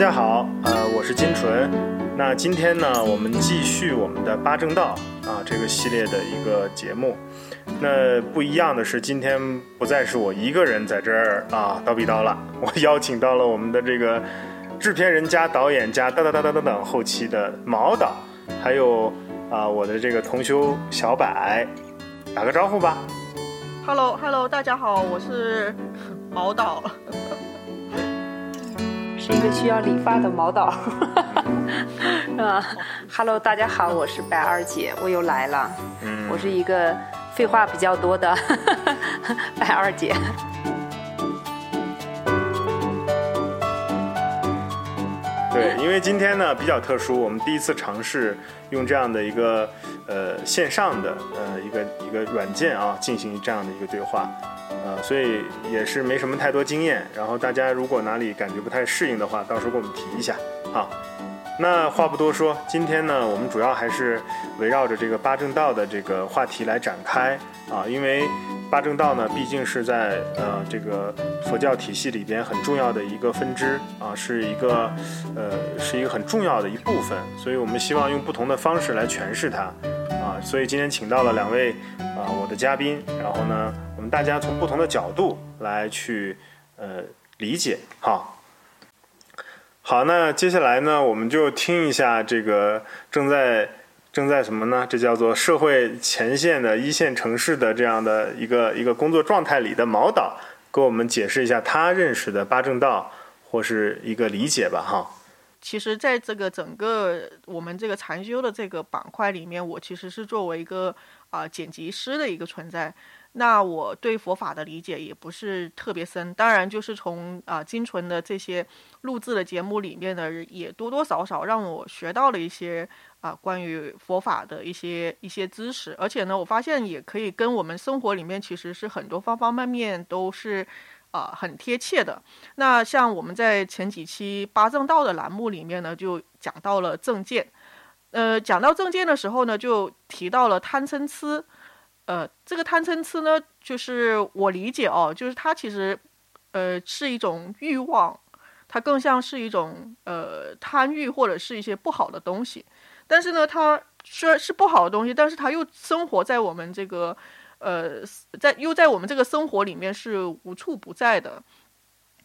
大家好，呃，我是金纯。那今天呢，我们继续我们的八正道啊这个系列的一个节目。那不一样的是，今天不再是我一个人在这儿啊叨逼叨了，我邀请到了我们的这个制片人加导演加等等等等等等后期的毛导，还有啊我的这个同修小柏，打个招呼吧。Hello Hello，大家好，我是毛导。是一个需要理发的毛导，是 吧？Hello，大家好，我是白二姐，我又来了。嗯我是一个废话比较多的 白二姐。对，因为今天呢比较特殊，我们第一次尝试用这样的一个呃线上的呃一个一个软件啊进行这样的一个对话，呃，所以也是没什么太多经验。然后大家如果哪里感觉不太适应的话，到时候给我们提一下啊。那话不多说，今天呢，我们主要还是围绕着这个八正道的这个话题来展开啊，因为八正道呢，毕竟是在呃这个佛教体系里边很重要的一个分支啊，是一个呃是一个很重要的一部分，所以我们希望用不同的方式来诠释它啊，所以今天请到了两位啊我的嘉宾，然后呢，我们大家从不同的角度来去呃理解哈。好，那接下来呢，我们就听一下这个正在正在什么呢？这叫做社会前线的一线城市的这样的一个一个工作状态里的毛导，给我们解释一下他认识的八正道或是一个理解吧，哈。其实，在这个整个我们这个禅修的这个板块里面，我其实是作为一个啊、剪辑师的一个存在。那我对佛法的理解也不是特别深，当然就是从啊、金纯的这些录制的节目里面呢，也多多少少让我学到了一些啊、关于佛法的一些一些知识，而且呢，我发现也可以跟我们生活里面其实是很多方方面面都是啊、很贴切的。那像我们在前几期八正道的栏目里面呢，就讲到了正见。呃，讲到正见的时候呢，就提到了贪嗔痴。呃，这个贪嗔痴呢，就是我理解哦，就是它其实呃是一种欲望，它更像是一种呃贪欲或者是一些不好的东西。但是呢，它虽然是不好的东西，但是它又生活在我们这个呃在又在我们这个生活里面是无处不在的。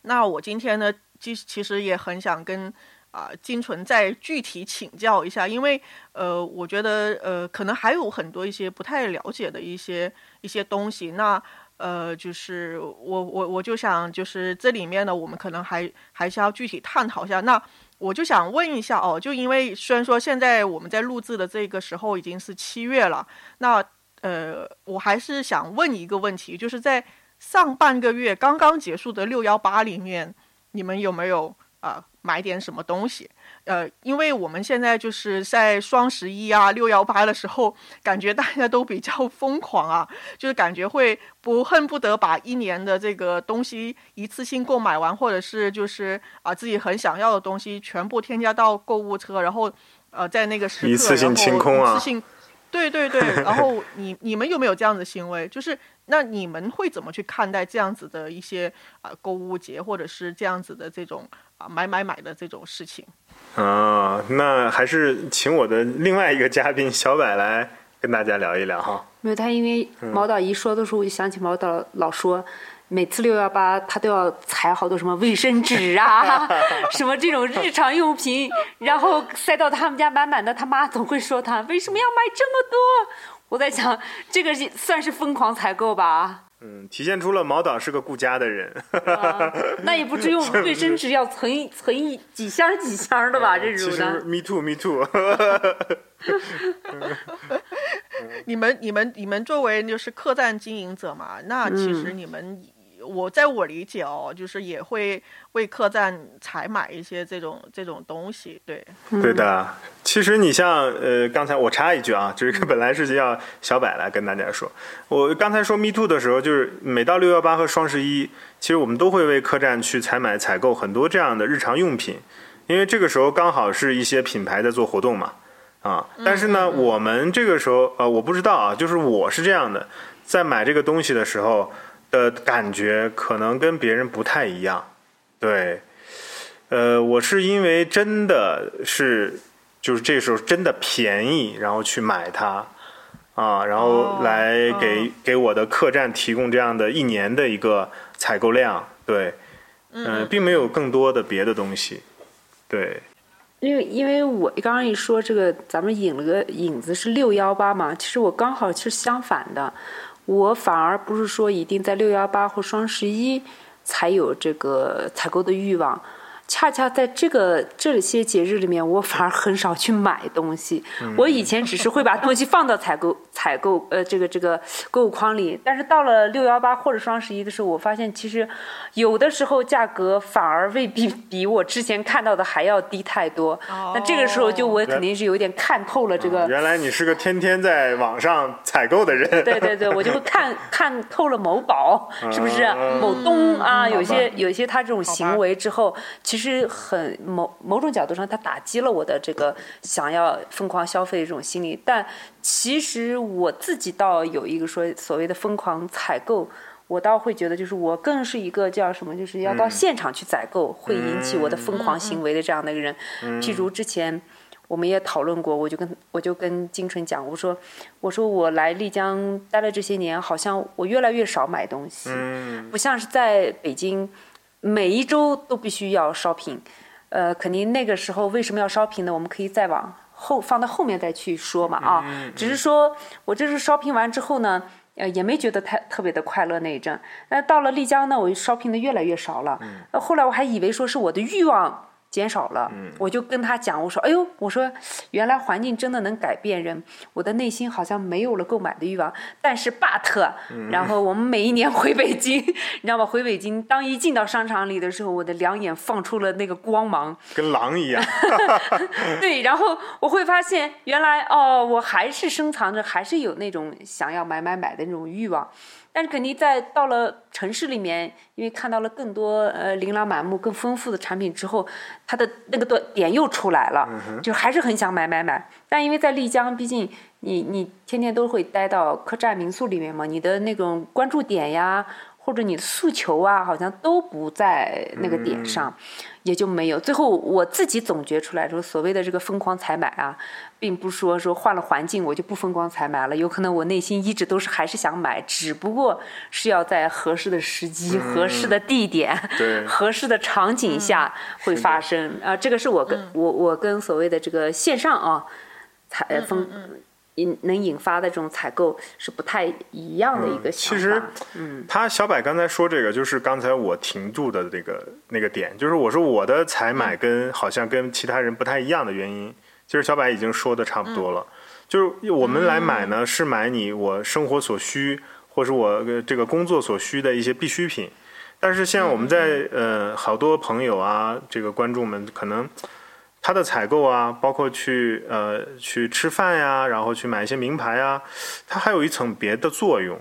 那我今天呢，其其实也很想跟啊、金纯再具体请教一下，因为呃，我觉得呃，可能还有很多一些不太了解的一些一些东西。那呃，就是我我我就想，就是这里面呢，我们可能还还是要具体探讨一下。那我就想问一下哦，就因为虽然说现在我们在录制的这个时候已经是七月了，那呃，我还是想问一个问题，就是在上半个月刚刚结束的六幺八里面，你们有没有啊、买点什么东西？呃，因为我们现在就是在双十一啊、六幺八的时候，感觉大家都比较疯狂啊，就是感觉会不恨不得把一年的这个东西一次性购买完，或者是就是啊、自己很想要的东西全部添加到购物车，然后呃在那个时刻一次性清空啊一次性对对对，然后你你们有没有这样的行为？就是那你们会怎么去看待这样子的一些啊、购物节，或者是这样子的这种啊、买买买的这种事情？啊，那还是请我的另外一个嘉宾小柏来跟大家聊一聊哈。没有他，因为毛导一说的时候，我就想起毛导老说，每次六幺八他都要采好多什么卫生纸啊，什么这种日常用品，然后塞到他们家满满的。他妈总会说他为什么要买这么多？我在想，这个是算是疯狂采购吧？嗯，体现出了毛导是个顾家的人。啊那也不至于我们卫生纸要存一 存一几箱几箱的吧？这其实种的。me too me too。你们、你们、你们作为就是客栈经营者嘛，那其实你们，我在我理解哦，就是也会为客栈采买一些这种这种东西，对，对的，其实你像呃，刚才我插一句啊，就是本来是要小柏来跟大家说，我刚才说 Me Too 的时候，就是每到六幺八和双十一，其实我们都会为客栈去采买、采购很多这样的日常用品，因为这个时候刚好是一些品牌在做活动嘛，啊，但是呢，我们这个时候呃，我不知道啊，就是我是这样的，在买这个东西的时候的感觉可能跟别人不太一样，对。呃，我是因为真的是就是这时候真的便宜，然后去买它啊，然后哦来哦给、给我的客栈提供这样的一年的一个采购量，对，嗯、并没有更多的别的东西，对，因为因为我刚刚一说这个，咱们引了个影子是六幺八嘛，其实我刚好是相反的，我反而不是说一定在六幺八或双十一才有这个采购的欲望。恰恰在这个这些节日里面，我反而很少去买东西。我以前只是会把东西放到采购 采购呃这个这个购物筐里，但是到了六幺八或者双十一的时候，我发现其实有的时候价格反而未必比我之前看到的还要低太多。那这个时候就我肯定是有点看透了这个。原来你是个天天在网上采购的人，对对对，我就会看 看透了某宝是不是嗯某东啊，有些有些他这种行为之后，其实很某某种角度上，他打击了我的这个想要疯狂消费的这种心理。但其实我自己倒有一个说所谓的疯狂采购。我倒会觉得，就是我更是一个叫什么，就是要到现场去采购，会引起我的疯狂行为的这样的一个人。譬如之前我们也讨论过，我就跟我就跟金春讲，我说我说我来丽江待了这些年，好像我越来越少买东西，嗯不像是在北京每一周都必须要 shopping。呃，肯定那个时候为什么要 shopping 呢？我们可以再往后放到后面再去说嘛啊。只是说我这是 shopping 完之后呢。呃，也没觉得太特别的快乐那一阵。那到了丽江呢，我 shopping 的越来越少了。嗯后来我还以为说是我的欲望减少了，我就跟他讲，我说，哎呦，我说原来环境真的能改变人，我的内心好像没有了购买的欲望。但是 but，然后我们每一年回北京，你知道吗？回北京，当一进到商场里的时候，我的两眼放出了那个光芒。跟狼一样，对，然后我会发现，原来哦，我还是深藏着，还是有那种想要买买买的那种欲望。但是肯定在到了城市里面，因为看到了更多呃琳琅满目、更丰富的产品之后，它的那个点又出来了，就还是很想买买买。但因为在丽江，毕竟你你天天都会待到客栈民宿里面嘛，你的那种关注点呀，或者你的诉求啊，好像都不在那个点上。也就没有。最后我自己总结出来说，所谓的这个疯狂采买啊，并不是说说换了环境我就不疯狂采买了，有可能我内心一直都是还是想买，只不过是要在合适的时机、合适的地点、合适的场景下会发生。啊，这个是我跟、我我跟所谓的这个线上啊采呃疯。引能引发的这种采购是不太一样的一个想法。其实，嗯他小柏刚才说这个，就是刚才我停住的那个那个点，就是我说我的采买跟好像跟其他人不太一样的原因，其实小柏已经说的差不多了。就是我们来买呢，是买你我生活所需，或是我呃这个工作所需的一些必需品。但是像我们在呃好多朋友啊，这个观众们可能。他的采购啊，包括去呃去吃饭呀，然后去买一些名牌啊，它还有一层别的作用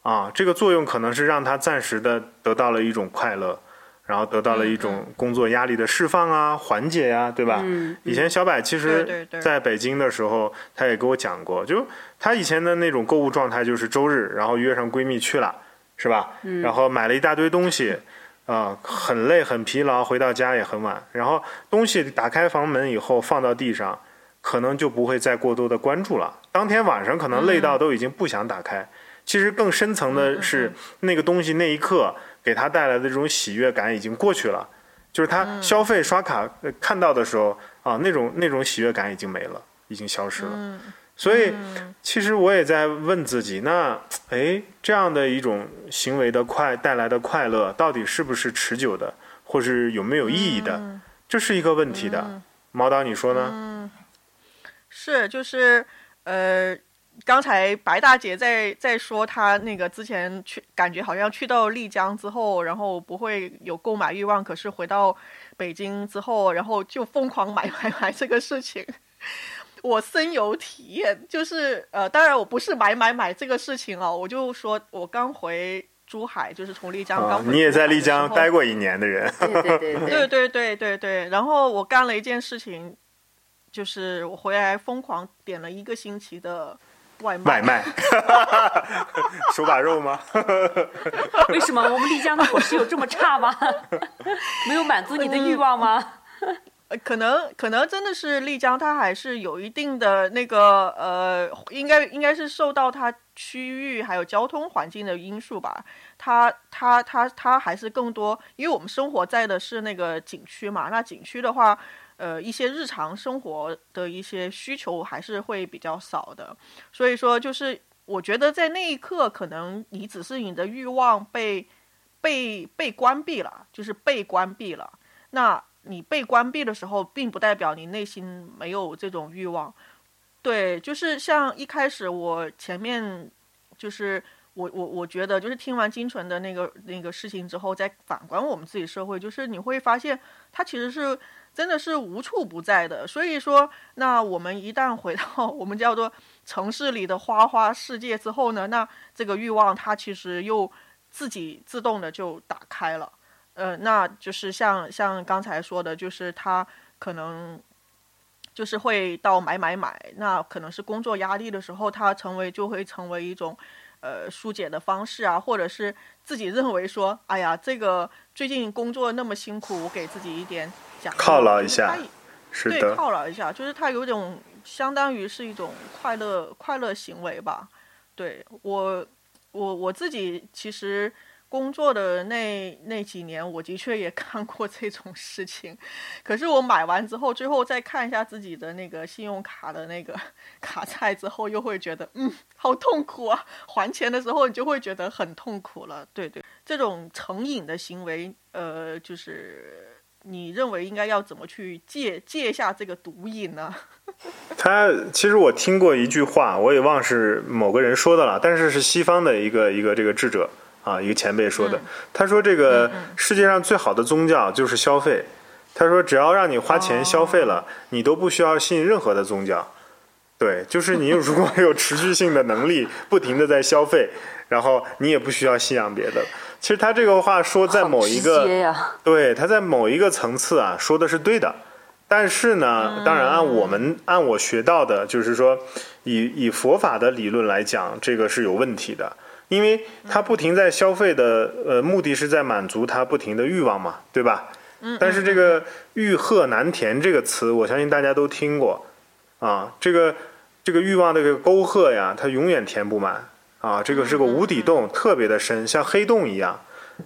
啊。这个作用可能是让他暂时的得到了一种快乐，然后得到了一种工作压力的释放啊、缓解呀、对吧？嗯以前小柏其实在北京的时候，他也给我讲过，就他以前的那种购物状态就是周日，然后约上闺蜜去了，是吧？然后买了一大堆东西。啊、很累很疲劳，回到家也很晚。然后东西打开房门以后放到地上，可能就不会再过多的关注了。当天晚上可能累到都已经不想打开。其实更深层的是，那个东西那一刻给他带来的这种喜悦感已经过去了。就是他消费刷卡、呃看到的时候啊，那种那种喜悦感已经没了，已经消失了。所以，其实我也在问自己，那哎，这样的一种行为的快带来的快乐，到底是不是持久的，或是有没有意义的？这是一个问题的。毛导，你说呢？是，就是呃，刚才白大姐在在说她那个之前去，感觉好像去到丽江之后，然后不会有购买欲望，可是回到北京之后，然后就疯狂买买买这个事情。我深有体验，就是呃，当然我不是买买买这个事情哦，我就说我刚回珠海，就是从丽江刚你也在丽江待。过一年的人，对对对 对对对对对，然后我干了一件事情，就是我回来疯狂点了一个星期的外卖。外卖，手把肉吗？为什么我们丽江的伙食有这么差吗？没有满足你的欲望吗？呃可能可能真的是丽江，它还是有一定的那个呃，应该应该是受到它区域还有交通环境的因素吧。它它它它还是更多，因为我们生活在的是那个景区嘛，那景区的话，呃，一些日常生活的一些需求还是会比较少的。所以说，就是我觉得在那一刻，可能你只是你的欲望被被被关闭了，就是被关闭了。那你被关闭的时候，并不代表你内心没有这种欲望。对，就是像一开始我前面，就是我我我觉得，就是听完金纯的那个那个事情之后，再反观我们自己社会，就是你会发现，它其实是真的是无处不在的。所以说，那我们一旦回到 我们叫做城市里的花花世界之后呢，那这个欲望它其实又自己自动的就打开了。呃，那就是像像刚才说的，就是他可能就是会到买买买，那可能是工作压力的时候，他成为就会成为一种呃疏解的方式啊，或者是自己认为说，哎呀，这个最近工作那么辛苦，我给自己一点奖励犒劳一下是的，犒劳一下，就是他有种相当于是一种快乐快乐行为吧。对我，我我自己其实工作的那那几年，我的确也干过这种事情。可是我买完之后，最后再看一下自己的那个信用卡的那个卡债之后，又会觉得嗯，好痛苦啊！还钱的时候，你就会觉得很痛苦了。对对，这种成瘾的行为，呃，就是。你认为应该要怎么去戒戒下这个毒瘾呢？他其实我听过一句话，我也忘是某个人说的了，但是是西方的一个一个这个智者啊，一个前辈说的。他说这个世界上最好的宗教就是消费。他说只要让你花钱消费了，你都不需要信任何的宗教。对，就是你如果 有持续性的能力，不停的在消费，然后你也不需要信仰别的。其实他这个话说在某一个，呀对，他在某一个层次啊说的是对的。但是呢，当然按我们按我学到的，就是说，以以佛法的理论来讲，这个是有问题的，因为他不停在消费的，呃，目的是在满足他不停的欲望嘛，对吧？但是这个“欲壑难填”这个词，我相信大家都听过啊。这个这个欲望的这个沟壑呀，它永远填不满啊。这个是个无底洞，特别的深，像黑洞一样。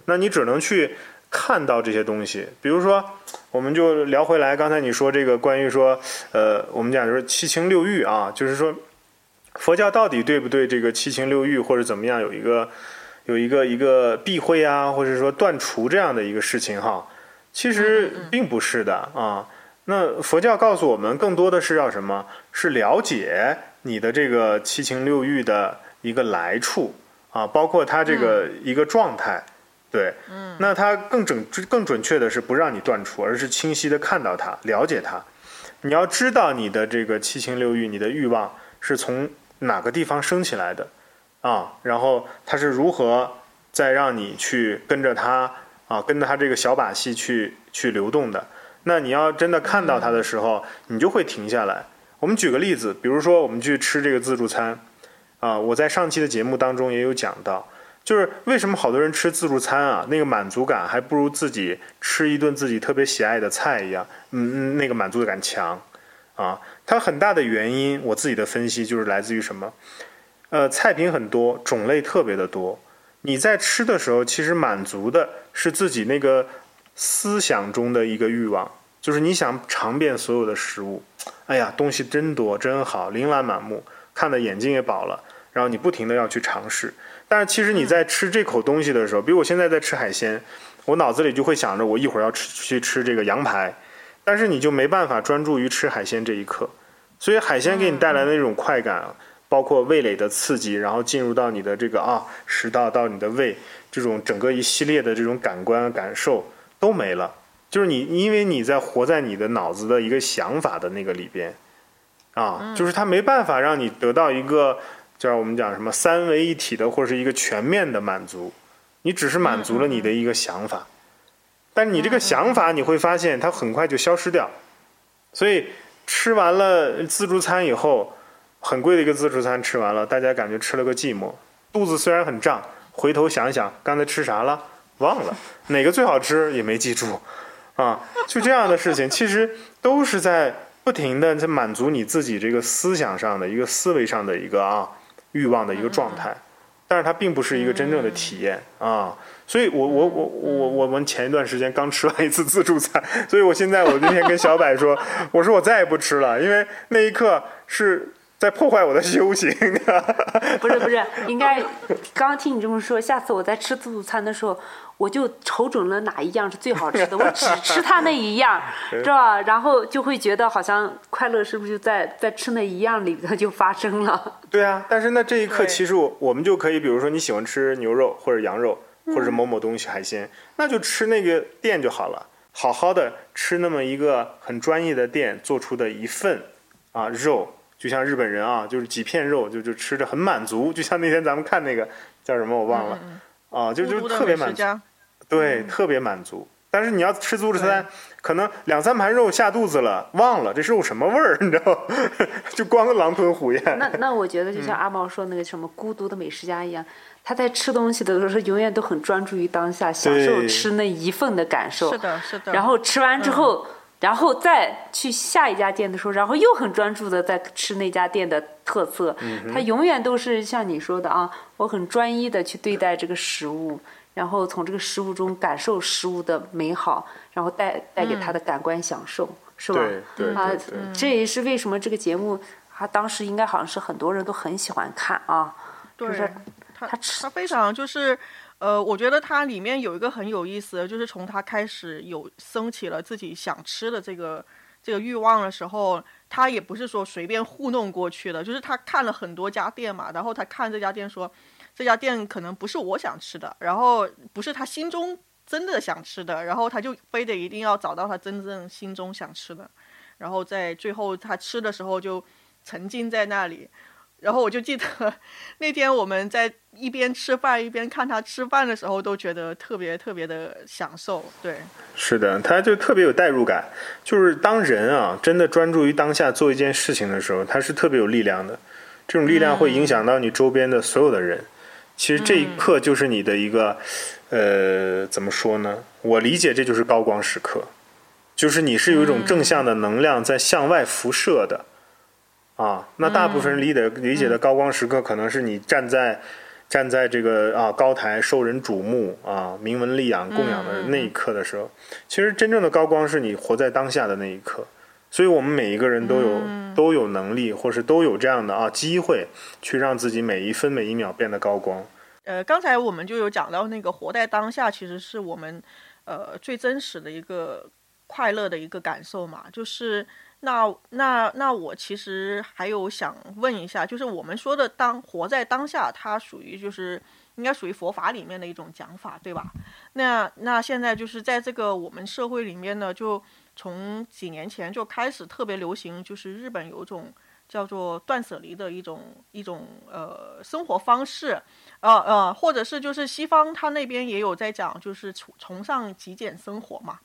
那你只能去看到这些东西。比如说，我们就聊回来，刚才你说这个关于说，呃，我们讲就是七情六欲啊，就是说佛教到底对不对这个七情六欲或者怎么样有一个有一个一个避讳啊，或者说断除这样的一个事情哈？其实并不是的啊。那佛教告诉我们，更多的是要什么？是了解你的这个七情六欲的一个来处啊，包括它这个一个状态。对，嗯，那它更准更准确的是不让你断除，而是清晰的看到它，了解它。你要知道你的这个七情六欲，你的欲望是从哪个地方升起来的啊，然后它是如何再让你去跟着它啊，跟着它这个小把戏去去流动的。那你要真的看到它的时候，你就会停下来。我们举个例子，比如说我们去吃这个自助餐啊，我在上期的节目当中也有讲到。就是为什么好多人吃自助餐啊，那个满足感还不如自己吃一顿自己特别喜爱的菜一样，嗯嗯，那个满足感强啊。它很大的原因，我自己的分析就是来自于什么？呃，菜品很多，种类特别的多。你在吃的时候，其实满足的是自己那个思想中的一个欲望，就是你想尝遍所有的食物。哎呀，东西真多，真好，琳琅满目，看的眼睛也饱了。然后你不停的要去尝试。但是其实你在吃这口东西的时候，比如我现在在吃海鲜，我脑子里就会想着我一会儿要吃去吃这个羊排，但是你就没办法专注于吃海鲜这一刻，所以海鲜给你带来的那种快感，包括味蕾的刺激，然后进入到你的这个啊食道到你的胃，这种整个一系列的这种感官感受都没了，就是你因为你在活在你的脑子的一个想法的那个里边，啊，就是它没办法让你得到一个。叫我们讲什么三位一体的，或者是一个全面的满足，你只是满足了你的一个想法，但是你这个想法你会发现它很快就消失掉，所以吃完了自助餐以后，很贵的一个自助餐吃完了，大家感觉吃了个寂寞，肚子虽然很胀，回头想一想刚才吃啥了，忘了。哪个最好吃也没记住，啊，就这样的事情，其实都是在不停的在满足你自己这个思想上的一个思维上的一个啊欲望的一个状态，但是它并不是一个真正的体验啊。所以我我我我我们前一段时间刚吃完一次自助餐，所以我现在我那天跟小柏说，我说我再也不吃了，因为那一刻是在破坏我的修行。不是不是，应该刚刚听你这么说，下次我在吃自助餐的时候，我就瞅准了哪一样是最好吃的，我只 吃它那一样，是吧？然后就会觉得好像快乐是不是就在在吃那一样里头就发生了？对啊，但是那这一刻其实我我们就可以，比如说你喜欢吃牛肉或者羊肉，或者是某某东西海鲜，那就吃那个店就好了，好好的吃那么一个很专业的店做出的一份啊肉，就像日本人啊，就是几片肉就就吃着很满足，就像那天咱们看那个叫什么我忘了、啊，就就特别满足，对，特别满足。但是你要吃自助餐，可能两三盘肉下肚子了，忘了这是肉什么味儿，你知道吗？就光狼吞虎咽。那那我觉得就像阿毛说那个什么孤独的美食家一样，他在吃东西的时候永远都很专注于当下，享受吃那一份的感受。是的，是的。然后吃完之后，然后再去下一家店的时候，然后又很专注的在吃那家店的特色。他永远都是像你说的啊，我很专一的去对待这个食物，然后从这个食物中感受食物的美好，然后带带给他的感官享受，是吧？对对啊对对，这也是为什么这个节目，他当时应该好像是很多人都很喜欢看啊。对就是他他吃他非常就是，呃，我觉得它里面有一个很有意思的，就是从他开始有升起了自己想吃的这个这个欲望的时候，他也不是说随便糊弄过去的，就是他看了很多家店嘛，然后他看这家店说，这家店可能不是我想吃的，然后不是他心中真的想吃的，然后他就非得一定要找到他真正心中想吃的，然后在最后他吃的时候就沉浸在那里。然后我就记得 那天我们在一边吃饭一边看他吃饭的时候，都觉得特别特别的享受。对，是的，他就特别有代入感。就是当人啊真的专注于当下做一件事情的时候，他是特别有力量的。这种力量会影响到你周边的所有的人。其实这一刻就是你的一个，呃，怎么说呢？我理解这就是高光时刻，就是你是有一种正向的能量在向外辐射的。啊，那大部分人理解理解的高光时刻，可能是你站在站在这个啊高台受人瞩目啊名闻利养供养的那一刻的时候，其实真正的高光是你活在当下的那一刻。所以我们每一个人都有、都有能力，或是都有这样的啊机会，去让自己每一分每一秒变得高光。呃，刚才我们就有讲到那个活在当下，其实是我们呃最真实的一个快乐的一个感受嘛。就是那那那我其实还有想问一下，就是我们说的当活在当下，它属于就是应该属于佛法里面的一种讲法，对吧？那那现在就是在这个我们社会里面呢，就从几年前就开始特别流行，就是日本有种叫做断舍离的一种一种呃生活方式，呃呃，或者是就是西方他那边也有在讲，就是崇崇尚极简生活嘛。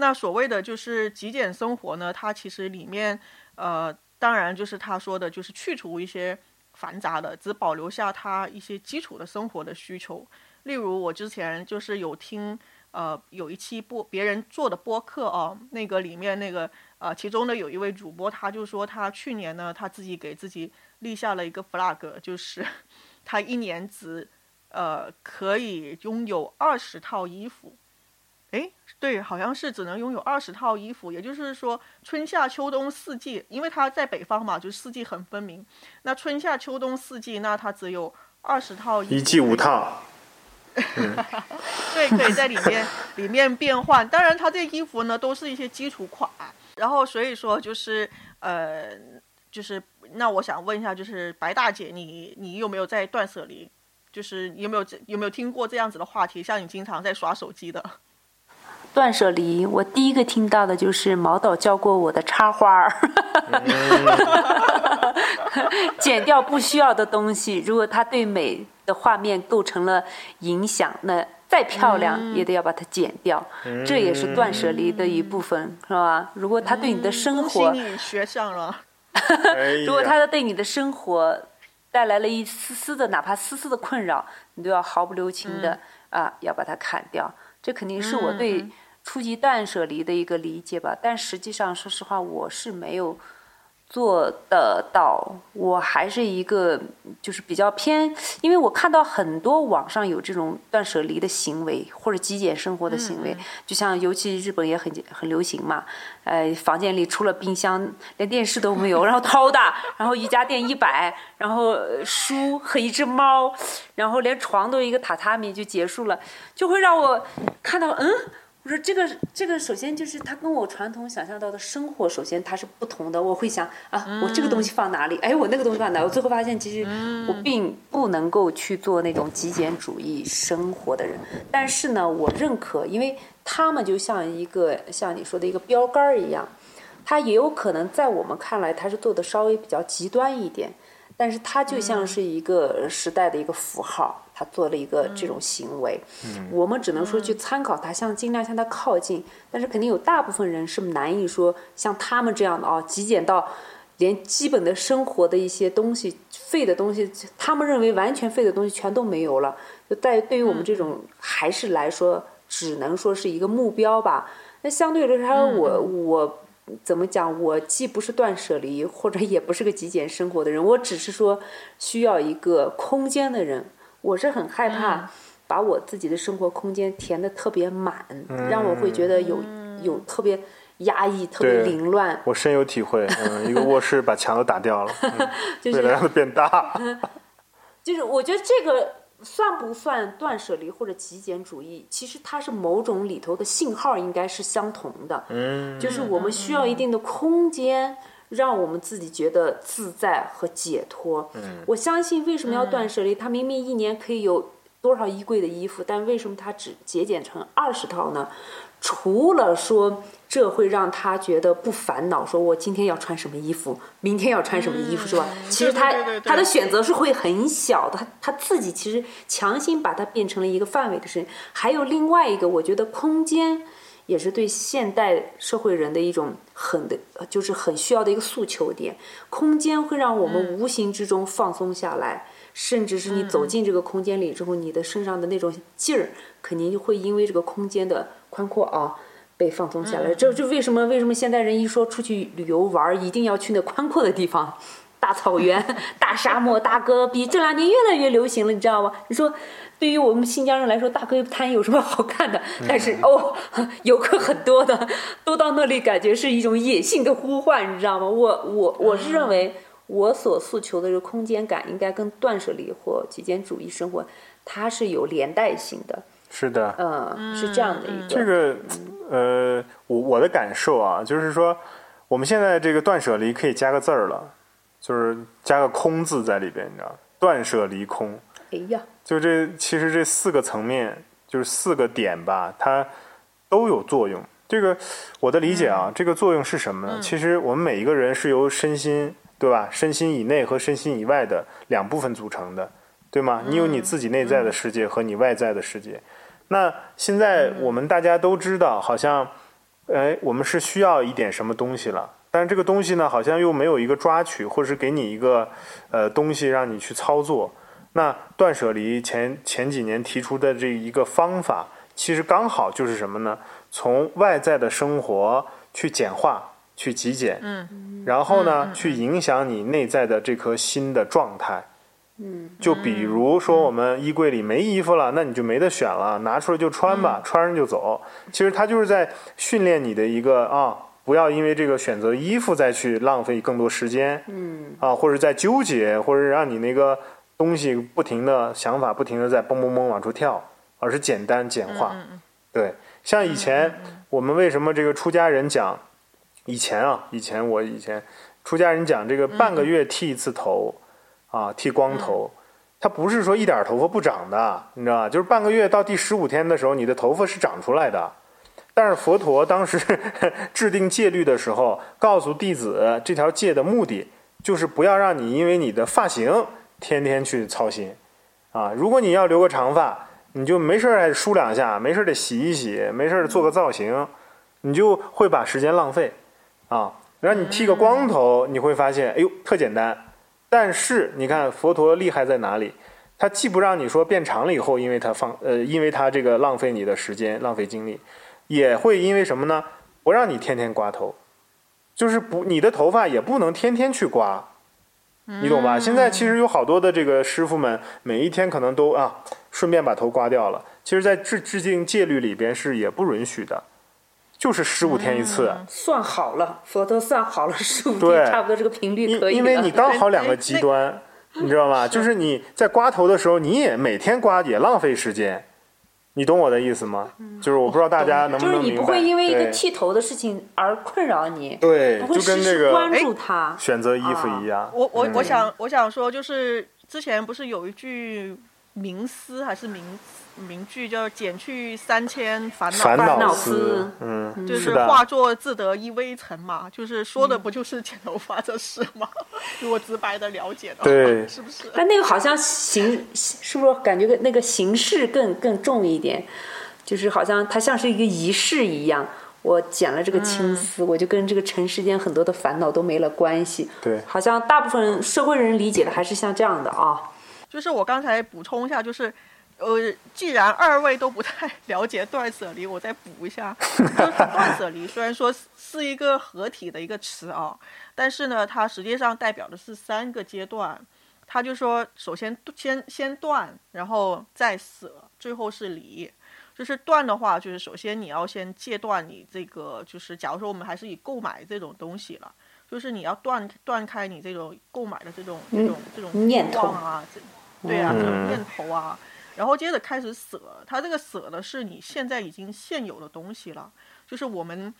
那所谓的就是极简生活呢，它其实里面呃，当然就是他说的，就是去除一些繁杂的，只保留下他一些基础的生活的需求。例如我之前就是有听呃有一期播别人做的播客哦，那个里面那个呃其中的有一位主播，他就说他去年呢他自己给自己立下了一个 flag，就是他一年只呃可以拥有二十套衣服。诶，对，好像是只能拥有二十套衣服，也就是说春夏秋冬四季，因为他在北方嘛，就四季很分明。那春夏秋冬四季，那他只有二十套衣服，一季五套，对，可以在里面里面变换。当然，他这衣服呢都是一些基础款，然后所以说就是呃，就是那我想问一下，就是白大姐，你你有没有在断舍离？就是有没有有没有听过这样子的话题？像你经常在刷手机的，断舍离，我第一个听到的就是毛导教过我的插花儿，剪掉不需要的东西。如果它对美的画面构成了影响，那再漂亮也得要把它剪掉。这也是断舍离的一部分，是吧？如果它对你的生活，你学上了。如果它对你的生活带来了一丝丝的，哪怕丝丝的困扰，你都要毫不留情的、啊，要把它砍掉。这肯定是我对初级断舍离的一个理解吧。但实际上，说实话，我是没有做得到。我还是一个就是比较偏，因为我看到很多网上有这种断舍离的行为或者极简生活的行为，就像尤其日本也很很流行嘛。呃，房间里除了冰箱，连电视都没有，然后掏的，然后瑜伽垫一百，然后呃书和一只猫，然后连床都一个榻榻米就结束了，就会让我看到，嗯，我说这个这个首先就是它跟我传统想象到的生活，首先它是不同的。我会想啊，我这个东西放哪里？哎，我那个东西放哪？我最后发现，其实我并不能够去做那种极简主义生活的人。但是呢，我认可，因为他们就像一个像你说的一个标杆儿一样，它也有可能在我们看来，它是做的稍微比较极端一点。但是它就像是一个时代的一个符号，它做了一个这种行为，我们只能说去参考他，向尽量向他靠近。但是肯定有大部分人是难以说像他们这样的啊，极简到连基本的生活的一些东西废的东西，他们认为完全废的东西全都没有了。就在对于我们这种还是来说，只能说是一个目标吧。那相对来说，我我。怎么讲？我既不是断舍离，或者也不是个极简生活的人，我只是说需要一个空间的人。我是很害怕把我自己的生活空间填的特别满，让我会觉得有有特别压抑、特别凌乱。我深有体会，嗯，一个卧室把墙都打掉了，嗯就是为了让它变大。就是我觉得这个算不算断舍离或者极简主义？其实它是某种里头的信号应该是相同的。嗯，就是我们需要一定的空间，让我们自己觉得自在和解脱。嗯，我相信为什么要断舍离？他明明一年可以有多少衣柜的衣服，但为什么他只节俭成二十套呢？除了说这会让他觉得不烦恼，说我今天要穿什么衣服，明天要穿什么衣服，是吧？其实他他的选择是会很小的，他他自己其实强行把它变成了一个范围的事情。还有另外一个，我觉得空间也是对现代社会人的一种很的，就是很需要的一个诉求点。空间会让我们无形之中放松下来，甚至是你走进这个空间里之后，你的身上的那种劲儿，肯定就会因为这个空间的宽阔啊。被放松下来，这这为什么？为什么现代人一说出去旅游玩儿，一定要去那宽阔的地方？大草原、大沙漠、大戈壁，这两年越来越流行了，你知道吗？你说，对于我们新疆人来说，大戈滩有什么好看的？但是哦，游客很多的，都到那里，感觉是一种野性的呼唤，你知道吗？我我我是认为，我所诉求的这个空间感，应该跟断舍离或极简主义生活，它是有连带性的，是的，嗯，是这样的一个。这个呃，我我的感受啊，就是说，我们现在这个断舍离可以加个字儿了，就是加个空字在里边，你知道，断舍离空。哎呀，就这其实这四个层面，就是四个点吧，它都有作用。这个我的理解啊，这个作用是什么呢？其实我们每一个人是由身心，对吧？身心以内和身心以外的两部分组成的，对吗？你有你自己内在的世界和你外在的世界。那现在我们大家都知道，好像，哎，我们是需要一点什么东西了，但是这个东西呢，好像又没有一个抓取，或者是给你一个呃东西让你去操作。那断舍离前前几年提出的这一个方法，其实刚好就是什么呢？从外在的生活去简化、去极简，嗯，然后呢，去影响你内在的这颗心的状态。嗯，就比如说，我们衣柜里没衣服了，那你就没得选了，拿出来就穿吧，穿上就走。其实它就是在训练你的一个啊，不要因为这个选择衣服再去浪费更多时间，嗯啊，或者在纠结，或者让你那个东西不停的想法不停的在蹦蹦蹦往出跳，而是简单简化。对，像以前我们为什么这个出家人讲，以前啊，以前我以前出家人讲这个半个月剃一次头，啊，剃光头，它不是说一点头发不长的，你知道吧？就是半个月到第十五天的时候，你的头发是长出来的。但是佛陀当时 制定戒律的时候，告诉弟子这条戒的目的就是不要让你因为你的发型天天去操心啊。如果你要留个长发，你就没事儿还梳两下，没事儿得洗一洗，没事儿做个造型，你就会把时间浪费啊。然后你剃个光头，你会发现，哎呦，特简单。但是你看佛陀厉害在哪里？他既不让你说变长了以后，因为他放呃，因为他这个浪费你的时间、浪费精力，也会因为什么呢？不让你天天刮头，就是不你的头发也不能天天去刮，你懂吧？现在其实有好多的这个师傅们，每一天可能都啊，顺便把头刮掉了。其实，在制制定戒律里边是也不允许的，就是十五天一次。算好了，佛都算好了，十五天差不多这个频率可以因因为你刚好两个 极端，你知道吗？就是你在刮头的时候，你也每天刮也浪费时间，你懂我的意思吗？就是我不知道大家能不能就是你。不会因为一个剃头的事情而困扰你，对，不会就跟时时关注他。选择衣服一样。我我嗯我想我想说，就是之前不是有一句名诗还是名名句叫“减去三千烦恼烦恼恼丝丝，嗯，就是化作自得一微尘嘛，就是说的不就是剪头发这事吗？如果直白的了解的话，对是不是？但那个好像形是不是感觉那个形式更更重一点？就是好像它像是一个仪式一样。我剪了这个青丝，我就跟这个尘世间很多的烦恼都没了关系。对好像大部分社会人理解的还是像这样的啊。就是我刚才补充一下，就是。呃，既然二位都不太 了解断舍离，我再补一下。就是断舍离虽然说是一个合体的一个词啊，但是呢，它实际上代表的是三个阶段。它就说，首先先先断，然后再舍，最后是离。就是断的话，就是首先你要先戒断你这个，就是假如说我们还是以购买这种东西了，就是你要断断开你这种购买的这种这种这种念头啊，这对啊，这种念头啊。然后接着开始舍，他这个舍的是你现在已经现有的东西了，就是我们，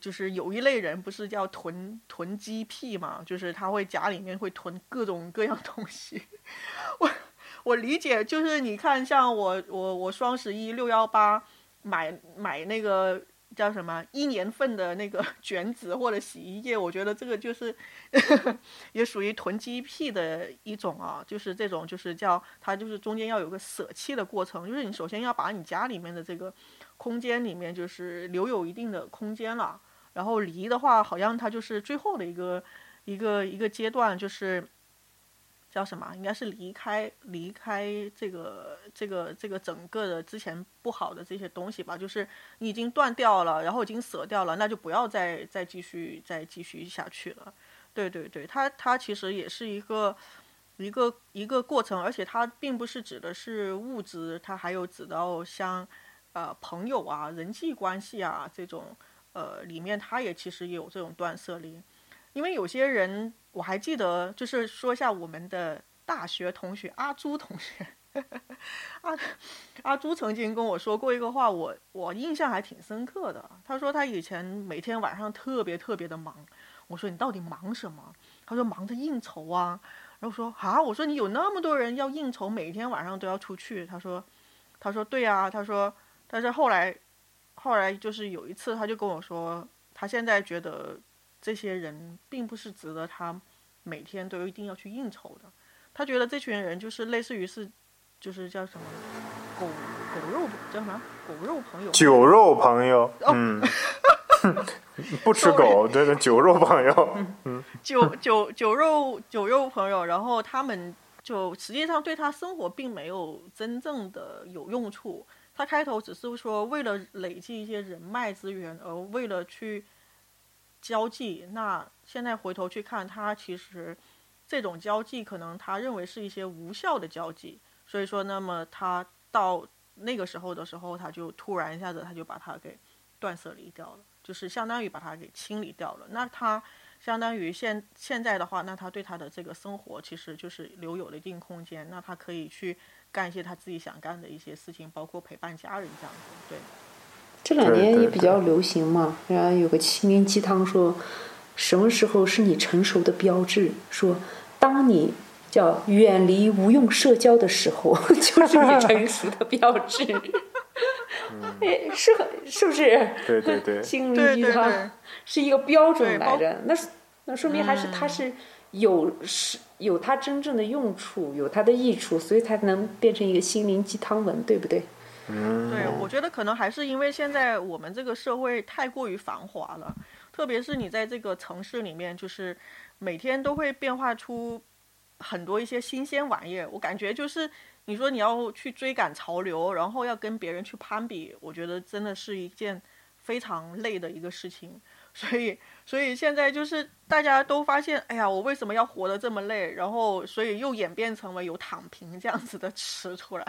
就是有一类人不是叫囤囤积癖嘛，就是他会家里面会囤各种各样东西。我我理解，就是你看，像我我我双十一六幺八买买那个叫什么一年份的那个 卷纸或者洗衣液，我觉得这个就是 也属于囤积癖的一种啊，就是这种就是叫它就是中间要有个舍弃的过程，就是你首先要把你家里面的这个空间里面就是留有一定的空间了，然后离的话，好像它就是最后的一个一个一个阶段，就是叫什么？应该是离开离开这个这个这个整个的之前不好的这些东西吧，就是你已经断掉了，然后已经舍掉了，那就不要再再继续再继续下去了。对对对，它它其实也是一个一个一个过程，而且它并不是指的是物质，它还有指到像呃朋友啊、人际关系啊这种呃里面，它也其实也有这种断舍离。因为有些人我还记得，就是说一下我们的大学同学阿朱同学，阿阿朱曾经跟我说过一个话，我我印象还挺深刻的。他说他以前每天晚上特别特别的忙。我说你到底忙什么？他说忙着应酬啊。然后说啊，我说你有那么多人要应酬，每天晚上都要出去。他说，他说对啊。他说，但是后来，后来就是有一次，他就跟我说，他现在觉得这些人并不是值得他每天都一定要去应酬的。他觉得这群人就是类似于是，就是叫什么狗狗肉叫什么狗肉朋友，酒肉朋友，哦嗯，不吃狗，这是酒肉朋友。嗯酒酒酒肉酒肉朋友，然后他们就实际上对他生活并没有真正的有用处。他开头只是说为了累积一些人脉资源，而为了去交际。那现在回头去看，他其实这种交际可能他认为是一些无效的交际。所以说，那么他到那个时候的时候，他就突然一下子他就把它给断舍离掉了，就是相当于把它给清理掉了。那他。相当于现现在的话，那他对他的这个生活其实就是留有了一定空间，那他可以去干一些他自己想干的一些事情，包括陪伴家人这样子。对，这两年也比较流行嘛，然后有个心灵鸡汤说，什么时候是你成熟的标志？说当你叫远离无用社交的时候，就是你成熟的标志。哎，是很是不是？对对对心灵鸡汤是一个标准来着，那是那说明还是它是有是有它真正的用处，有它的益处，所以才能变成一个心灵鸡汤文，对不对？嗯，对，我觉得可能还是因为现在我们这个社会太过于繁华了，特别是你在这个城市里面，就是每天都会变化出很多一些新鲜玩意儿。我感觉就是你说你要去追赶潮流，然后要跟别人去攀比，我觉得真的是一件非常累的一个事情。所以，所以现在就是大家都发现，哎呀，我为什么要活得这么累？然后，所以又演变成为有躺平这样子的词出来。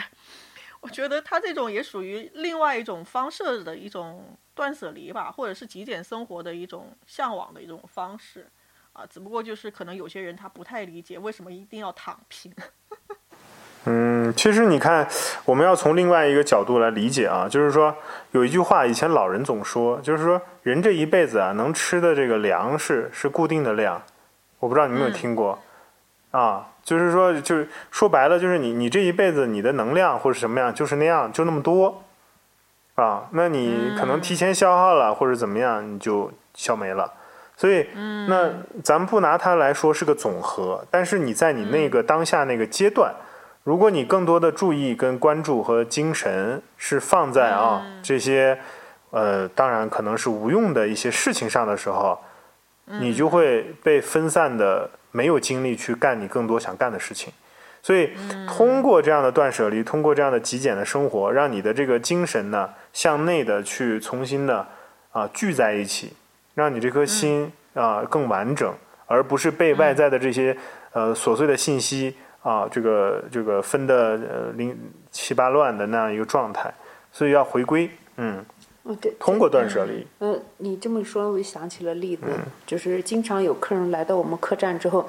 我觉得他这种也属于另外一种方式的一种断舍离吧，或者是极简生活的一种向往的一种方式啊。只不过就是可能有些人他不太理解为什么一定要躺平。嗯，其实你看，我们要从另外一个角度来理解啊，就是说有一句话，以前老人总说，就是说人这一辈子啊，能吃的这个粮食是固定的量。我不知道你有没有听过啊？就是说，就是说白了，就是你你这一辈子你的能量或者什么样，就是那样，就那么多啊。那你可能提前消耗了或者怎么样，你就消没了。所以，那咱们不拿它来说是个总和，但是你在你那个当下那个阶段。如果你更多的注意、跟关注和精神是放在啊这些，呃，当然可能是无用的一些事情上的时候，你就会被分散的，没有精力去干你更多想干的事情。所以，通过这样的断舍离，通过这样的极简的生活，让你的这个精神呢向内的去重新的啊聚在一起，让你这颗心啊更完整，而不是被外在的这些呃琐碎的信息。啊，这个这个分的呃零七八乱的那样一个状态，所以要回归，嗯，哦对，通过断舍离。嗯，你这么说，我就想起了例子，就是经常有客人来到我们客栈之后，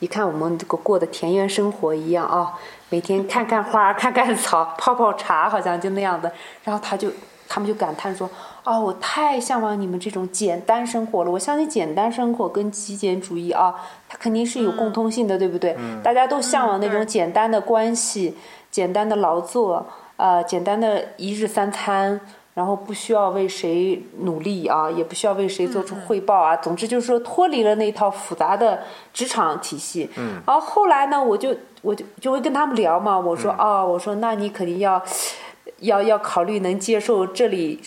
一看我们这个过的田园生活一样啊，每天看看花，看看草，泡泡茶，好像就那样的，然后他就他们就感叹说。哦，我太向往你们这种简单生活了。我相信简单生活跟极简主义啊，它肯定是有共通性的，对不对？大家都向往那种简单的关系、简单的劳作，呃，简单的一日三餐，然后不需要为谁努力啊，也不需要为谁做出汇报啊。总之就是说，脱离了那套复杂的职场体系。嗯。然后后来呢，我就我就就会跟他们聊嘛，我说啊，我说那你肯定要。要要考虑能接受这里，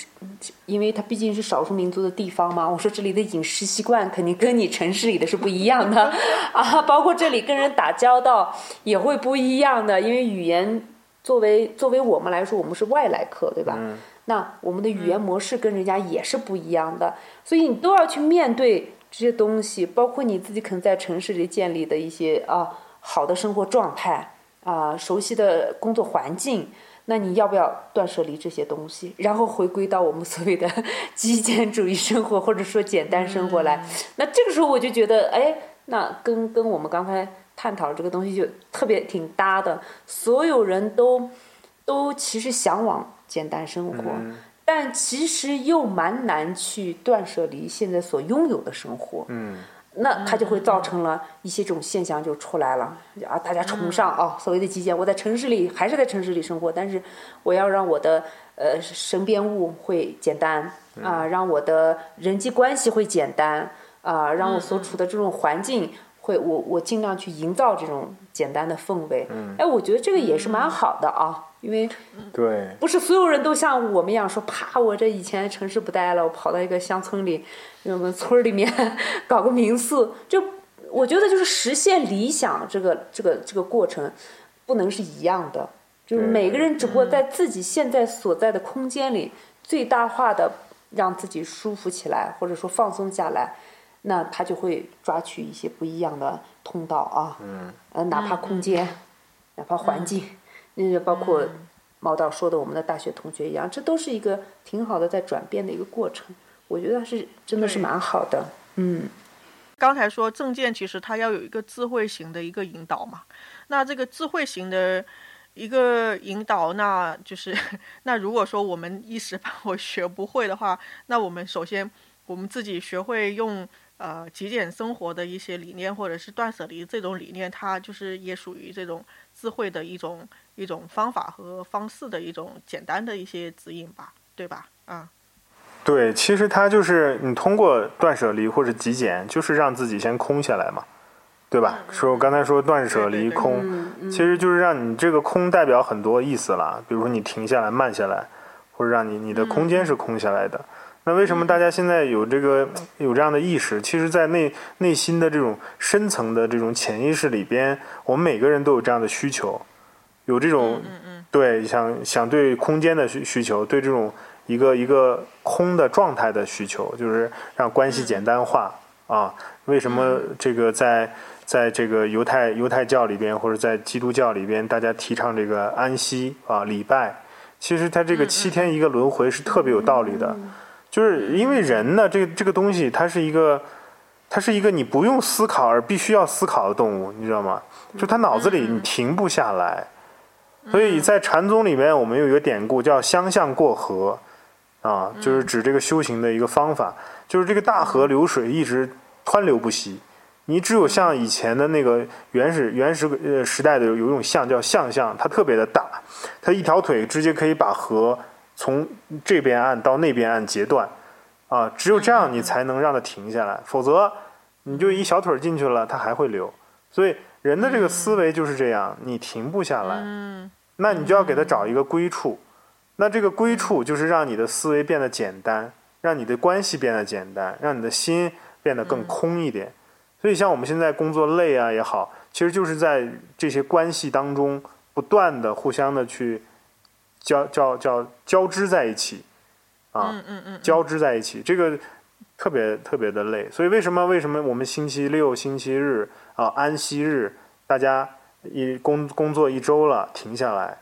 因为它毕竟是少数民族的地方嘛。我说这里的饮食习惯肯定跟你城市里的是不一样的 啊，包括这里跟人打交道也会不一样的，因为语言作为作为我们来说，我们是外来客，对吧？那我们的语言模式跟人家也是不一样的，所以你都要去面对这些东西，包括你自己可能在城市里建立的一些啊好的生活状态啊，熟悉的工作环境。那你要不要断舍离这些东西，然后回归到我们所谓的 极简主义生活，或者说简单生活来？那这个时候我就觉得，哎，那跟跟我们刚才探讨这个东西就特别挺搭的。所有人都都其实向往简单生活，但其实又蛮难去断舍离现在所拥有的生活。嗯。那它就会造成了一些这种现象就出来了啊！大家崇尚啊，所谓的极简。我在城市里还是在城市里生活，但是我要让我的呃身边物会简单啊，让我的人际关系会简单啊，让我所处的这种环境会我我尽量去营造这种简单的氛围。哎，我觉得这个也是蛮好的啊。因为，对，不是所有人都像我们一样说，啪，我这以前城市不待了，我跑到一个乡村里，我们村里面 搞个民宿。就我觉得，就是实现理想这个这个这个过程，不能是一样的。就是每个人只不过在自己现在所在的空间里，最大化的让自己舒服起来，或者说放松下来，那他就会抓取一些不一样的通道啊。嗯。呃，哪怕空间，哪怕环境。那包括毛导说的，我们的大学同学一样，这都是一个挺好的在转变的一个过程。我觉得是真的是蛮好的。嗯，刚才说证件其实它要有一个智慧型的一个引导嘛。那这个智慧型的一个引导，那就是 那如果说我们一时半会学不会的话，那我们首先我们自己学会用呃极简生活的一些理念，或者是断舍离这种理念，它就是也属于这种智慧的一种。一种方法和方式的一种简单的一些指引吧，对吧？啊，对，其实它就是你通过断舍离或者极简，就是让自己先空下来嘛，对吧？说我刚才说断舍离空，其实就是让你这个空代表很多意思了，比如说你停下来、慢下来，或者让你你的空间是空下来的。那为什么大家现在有这个有这样的意识？其实，在内内心的这种深层的这种潜意识里边，我们每个人都有这样的需求，有这种对想想对空间的需需求，对这种一个一个空的状态的需求，就是让关系简单化啊。为什么这个在在这个犹太犹太教里边，或者在基督教里边，大家提倡这个安息啊礼拜？其实它这个七天一个轮回是特别有道理的。就是因为人呢，这个这个东西，它是一个，它是一个你不用思考而必须要思考的动物，你知道吗？就他脑子里你停不下来，所以在禅宗里面，我们有一个典故叫“相向过河”，啊，就是指这个修行的一个方法，就是这个大河流水一直湍流不息，你只有像以前的那个原始原始呃时代的有一种象叫象象，它特别的大，它一条腿直接可以把河。从这边岸到那边岸截断，啊，只有这样你才能让它停下来，否则你就一小腿进去了，它还会流。所以人的这个思维就是这样，你停不下来，那你就要给他找一个归处。那这个归处就是让你的思维变得简单，让你的关系变得简单，让你的心变得更空一点。所以像我们现在工作累啊也好，其实就是在这些关系当中不断的互相的去。交交交交织在一起，啊，嗯嗯嗯，交织在一起，这个特别特别的累。所以为什么为什么我们星期六、星期日啊，安息日，大家一工工作一周了，停下来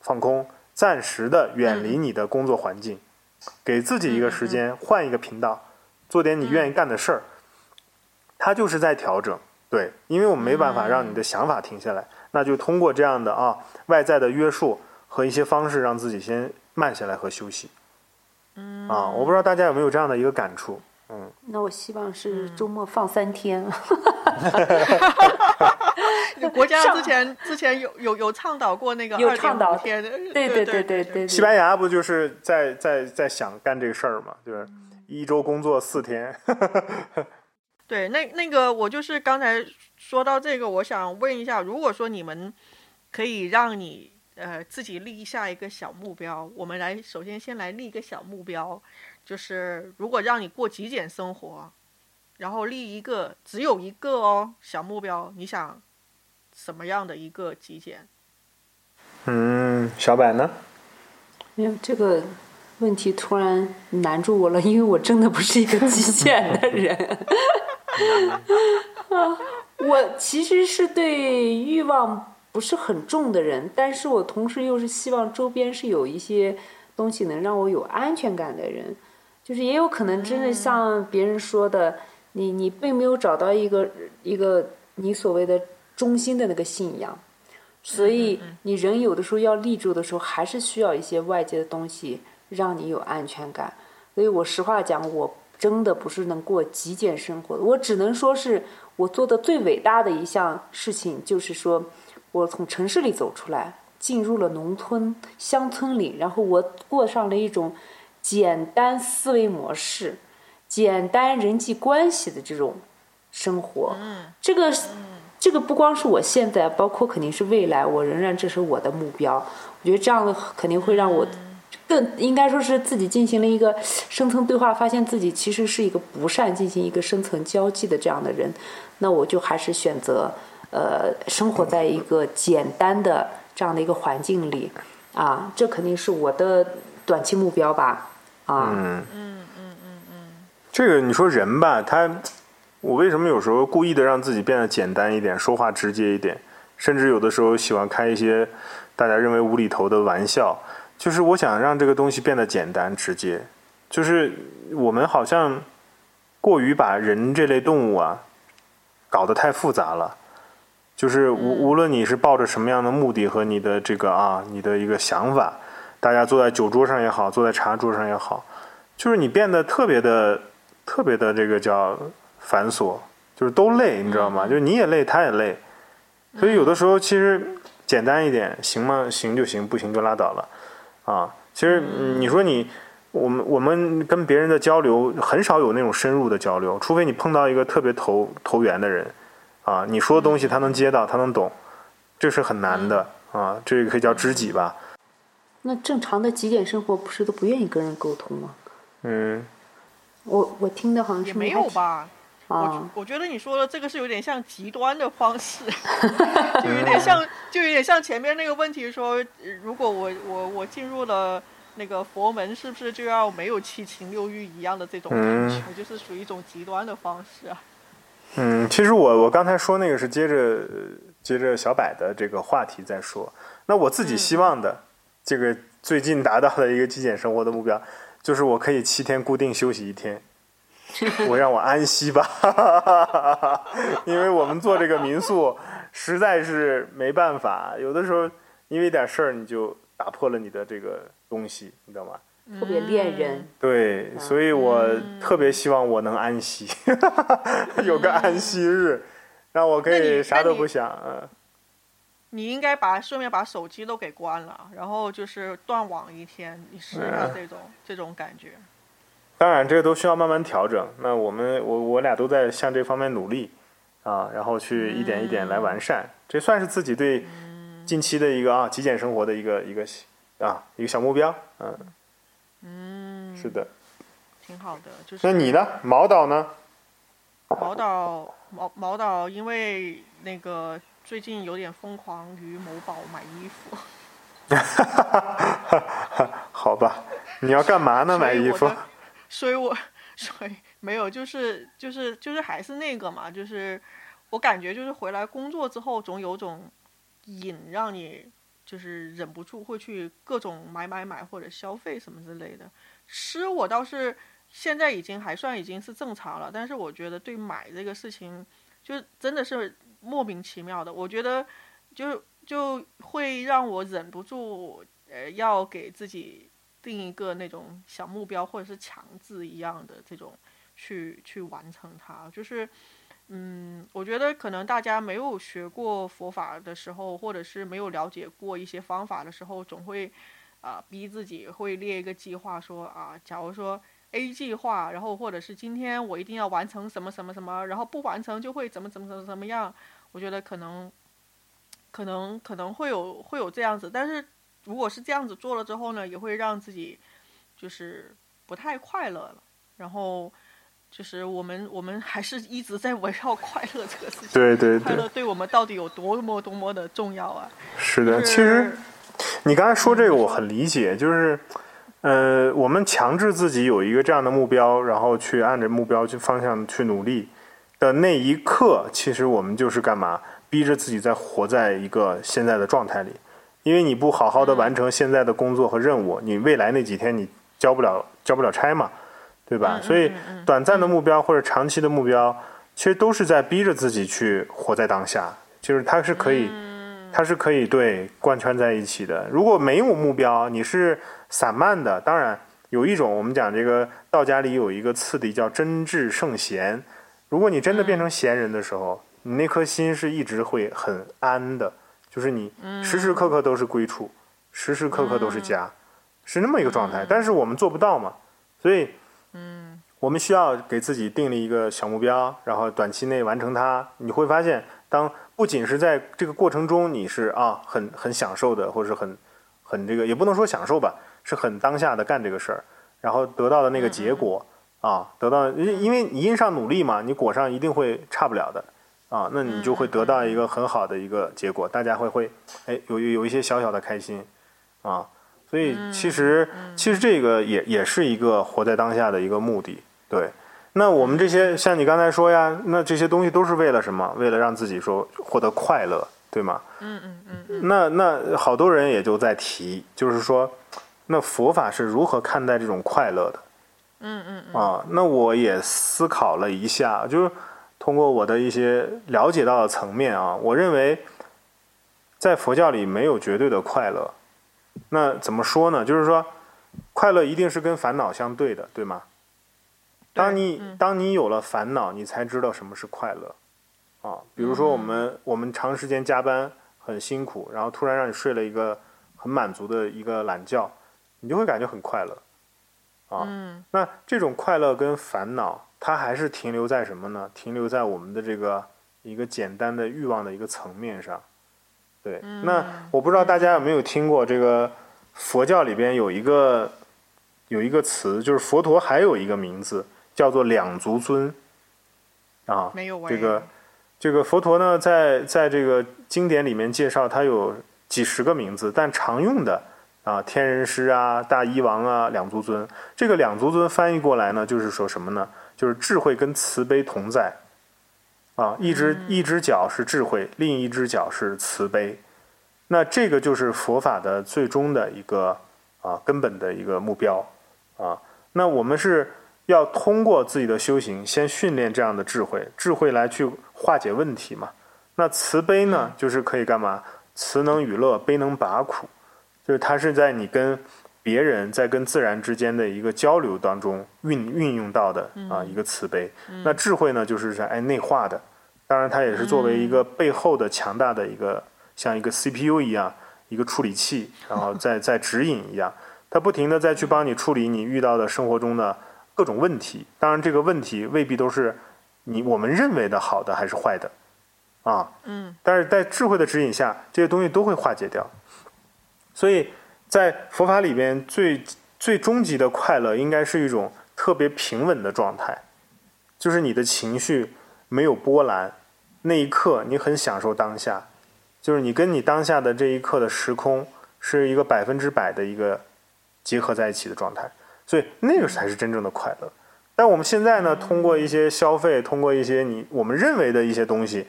放空，暂时的远离你的工作环境，给自己一个时间，换一个频道，做点你愿意干的事儿。他就是在调整，对，因为我们没办法让你的想法停下来，那就通过这样的啊外在的约束。和一些方式让自己先慢下来和休息，嗯啊，我不知道大家有没有这样的一个感触，嗯。那我希望是周末放三天。国家之前之前有有有倡导过那个有倡导天，对对对对对。西班牙不就是在在在想干这个事儿嘛？就是一周工作四天。对，那那个我就是刚才说到这个，我想问一下，如果说你们可以让你。呃，自己立下一个小目标。我们来，首先先来立一个小目标，就是如果让你过极简生活，然后立一个只有一个哦小目标，你想什么样的一个极简？嗯，小柏呢？没有这个问题突然难住我了，因为我真的不是一个极简的人。啊，我其实是对欲望。不是很重的人，但是我同时又是希望周边是有一些东西能让我有安全感的人，就是也有可能真的像别人说的，你你并没有找到一个一个你所谓的中心的那个信仰，所以你人有的时候要立住的时候，还是需要一些外界的东西让你有安全感。所以我实话讲，我真的不是能过极简生活的，我只能说是我做的最伟大的一项事情，就是说。我从城市里走出来，进入了农村乡村里，然后我过上了一种简单思维模式、简单人际关系的这种生活。嗯，这个，这个不光是我现在，包括肯定是未来，我仍然这是我的目标。我觉得这样的肯定会让我更应该说是自己进行了一个深层对话，发现自己其实是一个不善进行一个深层交际的这样的人。那我就还是选择。呃，生活在一个简单的这样的一个环境里，啊，这肯定是我的短期目标吧，啊，这个你说人吧，他，我为什么有时候故意的让自己变得简单一点，说话直接一点，甚至有的时候喜欢开一些大家认为无厘头的玩笑，就是我想让这个东西变得简单直接，就是我们好像过于把人这类动物啊搞得太复杂了。就是无无论你是抱着什么样的目的和你的这个啊，你的一个想法，大家坐在酒桌上也好，坐在茶桌上也好，就是你变得特别的、特别的这个叫繁琐，就是都累，你知道吗？就是你也累，他也累，所以有的时候其实简单一点行吗？行就行，不行就拉倒了啊。其实你说你我们我们跟别人的交流很少有那种深入的交流，除非你碰到一个特别投投缘的人。啊，你说的东西他能接到，他能懂，这是很难的啊。这个可以叫知己吧？那正常的极简生活不是都不愿意跟人沟通吗？嗯，我我听的好像是也没有吧。我啊，我觉得你说的这个是有点像极端的方式，就有点像，就有点像前面那个问题说，呃如果我我我进入了那个佛门，是不是就要没有七情六欲一样的这种感觉，就是属于一种极端的方式啊？嗯，其实我我刚才说那个是接着呃接着小柏的这个话题在说。那我自己希望的、这个最近达到的一个极简生活的目标，就是我可以七天固定休息一天，我让我安息吧，因为我们做这个民宿实在是没办法，有的时候因为一点事儿你就打破了你的这个东西，你知道吗？特别恋人。对，所以我特别希望我能安息，有个安息日，让我可以啥都不想。嗯，你应该把顺便把手机都给关了，然后就是断网一天，你试一下这种、这种感觉。当然这个都需要慢慢调整。那我们我我俩都在向这方面努力啊，然后去一点一点来完善。这算是自己对近期的一个啊极简生活的一个一个啊一个小目标。嗯，嗯，是的。挺好的。就是那你呢？毛导呢？毛导毛毛导，因为那个最近有点疯狂于某宝买衣服，好吧，你要干嘛呢？买衣服？所以我 所以没有，就是就是就是还是那个嘛，就是我感觉就是回来工作之后，总有种瘾让你就是忍不住会去各种买买买或者消费什么之类的。吃我倒是现在已经还算已经是正常了，但是我觉得对买这个事情，就真的是莫名其妙的。我觉得就就会让我忍不住，呃，要给自己定一个那种小目标，或者是强制一样的这种去去完成它。就是，嗯，我觉得可能大家没有学过佛法的时候，或者是没有了解过一些方法的时候，总会啊、逼自己会列一个计划说，啊，假如说 A 计划，然后或者是今天我一定要完成什么什么什么，然后不完成就会怎么怎么怎么怎么样。我觉得可能可能可能会有会有这样子，但是如果是这样子做了之后呢，也会让自己就是不太快乐了。然后就是我们我们还是一直在围绕快乐这个事情。对对对快乐，对我们到底有多么多么的重要啊！是的。就是其实你刚才说这个我很理解，就是，呃，我们强制自己有一个这样的目标，然后去按着目标去方向去努力的那一刻，其实我们就是干嘛？逼着自己在活在一个现在的状态里，因为你不好好的完成现在的工作和任务，你未来那几天你交不了交不了差嘛，对吧？嗯所以短暂的目标或者长期的目标，其实都是在逼着自己去活在当下，就是它是可以。嗯它是可以对贯穿在一起的。如果没有目标，你是散漫的，当然有一种我们讲这个道家里有一个次第叫真智圣贤。如果你真的变成闲人的时候，你那颗心是一直会很安的，就是你时时刻刻都是归处，时时刻刻都是家，是那么一个状态。但是我们做不到嘛，所以嗯。我们需要给自己定立一个小目标，然后短期内完成它。你会发现，当不仅是在这个过程中你是啊很很享受的，或者是很很这个也不能说享受吧，是很当下的干这个事儿，然后得到的那个结果啊，得到因因为你因上努力嘛，你果上一定会差不了的啊，那你就会得到一个很好的一个结果，大家会会哎有有有一些小小的开心啊。所以其实、其实这个也也是一个活在当下的一个目的，对。那我们这些像你刚才说呀，那这些东西都是为了什么？为了让自己说获得快乐，对吗？嗯嗯嗯嗯那那好多人也就在提，就是说，那佛法是如何看待这种快乐的嗯嗯嗯啊？那我也思考了一下，就是通过我的一些了解到的层面啊，我认为在佛教里没有绝对的快乐。那怎么说呢？就是说，快乐一定是跟烦恼相对的，对吗？当你嗯当你有了烦恼，你才知道什么是快乐啊。比如说我们我们长时间加班很辛苦，然后突然让你睡了一个很满足的一个懒觉，你就会感觉很快乐啊。嗯那这种快乐跟烦恼，它还是停留在什么呢？停留在我们的这个一个简单的欲望的一个层面上。对，那我不知道大家有没有听过这个佛教里边有一个有一个词，就是佛陀还有一个名字叫做两足尊啊。没有这个这个佛陀呢，在在这个经典里面介绍，他有几十个名字，但常用的啊，天人师啊、大医王啊、两足尊。这个两足尊翻译过来呢，就是说什么呢？就是智慧跟慈悲同在啊，一只一只脚是智慧，另一只脚是慈悲。那这个就是佛法的最终的一个啊根本的一个目标啊。那我们是要通过自己的修行，先训练这样的智慧，智慧来去化解问题嘛。那慈悲呢，就是可以干嘛？慈能与乐，悲能拔苦，就是它是在你跟别人在跟自然之间的一个交流当中运运用到的啊一个慈悲。那智慧呢，就是在哎内化的，当然它也是作为一个背后的强大的一个。像一个 CPU 一样，一个处理器，然后在在指引一样，它不停的再去帮你处理你遇到的生活中的各种问题。当然，这个问题未必都是你我们认为的好的还是坏的，啊，嗯，但是在智慧的指引下，这些东西都会化解掉。所以在佛法里边，最最终极的快乐应该是一种特别平稳的状态，就是你的情绪没有波澜，那一刻你很享受当下。就是你跟你当下的这一刻的时空是一个百分之百的一个结合在一起的状态，所以那个才是真正的快乐。但我们现在呢，通过一些消费，通过一些你我们认为的一些东西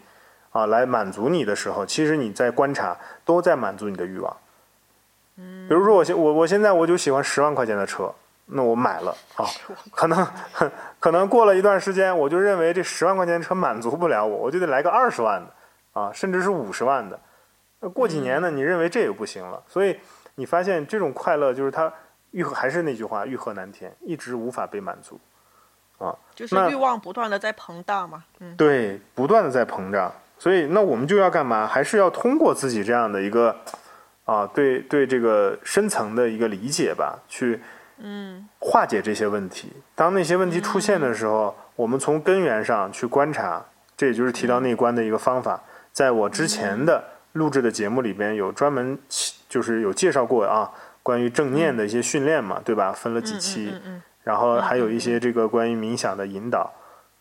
啊，来满足你的时候，其实你在观察都在满足你的欲望。嗯，比如说我现我我现在我就喜欢十万块钱的车，那我买了啊，可能可能过了一段时间，我就认为这十万块钱车满足不了我，我就得来个二十万的。啊，甚至是五十万的，那过几年呢？你认为这也不行了，所以你发现这种快乐就是它欲还是那句话，欲壑难填，一直无法被满足，啊，就是欲望不断的在膨胀嘛，嗯，对，不断的在膨胀，所以那我们就要干嘛？还是要通过自己这样的一个啊，对对这个深层的一个理解吧，去嗯。化解这些问题。当那些问题出现的时候，我们从根源上去观察，这也就是提到内观的一个方法。在我之前的录制的节目里边，有专门就是有介绍过啊，关于正念的一些训练嘛，对吧？分了几期，然后还有一些这个关于冥想的引导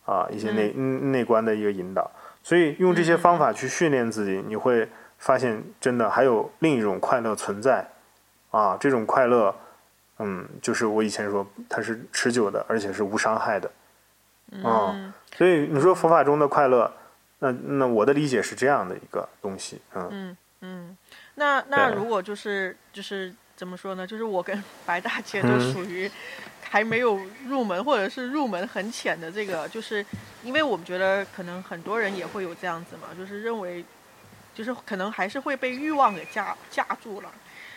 啊，一些内内观的一个引导。所以用这些方法去训练自己，你会发现真的还有另一种快乐存在啊！这种快乐，嗯，就是我以前说它是持久的，而且是无伤害的啊。所以你说佛法中的快乐。那那我的理解是这样的一个东西，嗯嗯嗯，那那如果就是就是怎么说呢？就是我跟 白大姐都属于还没有入门或者是入门很浅的这个，就是因为我们觉得可能很多人也会有这样子嘛，就是认为就是可能还是会被欲望给架架住了。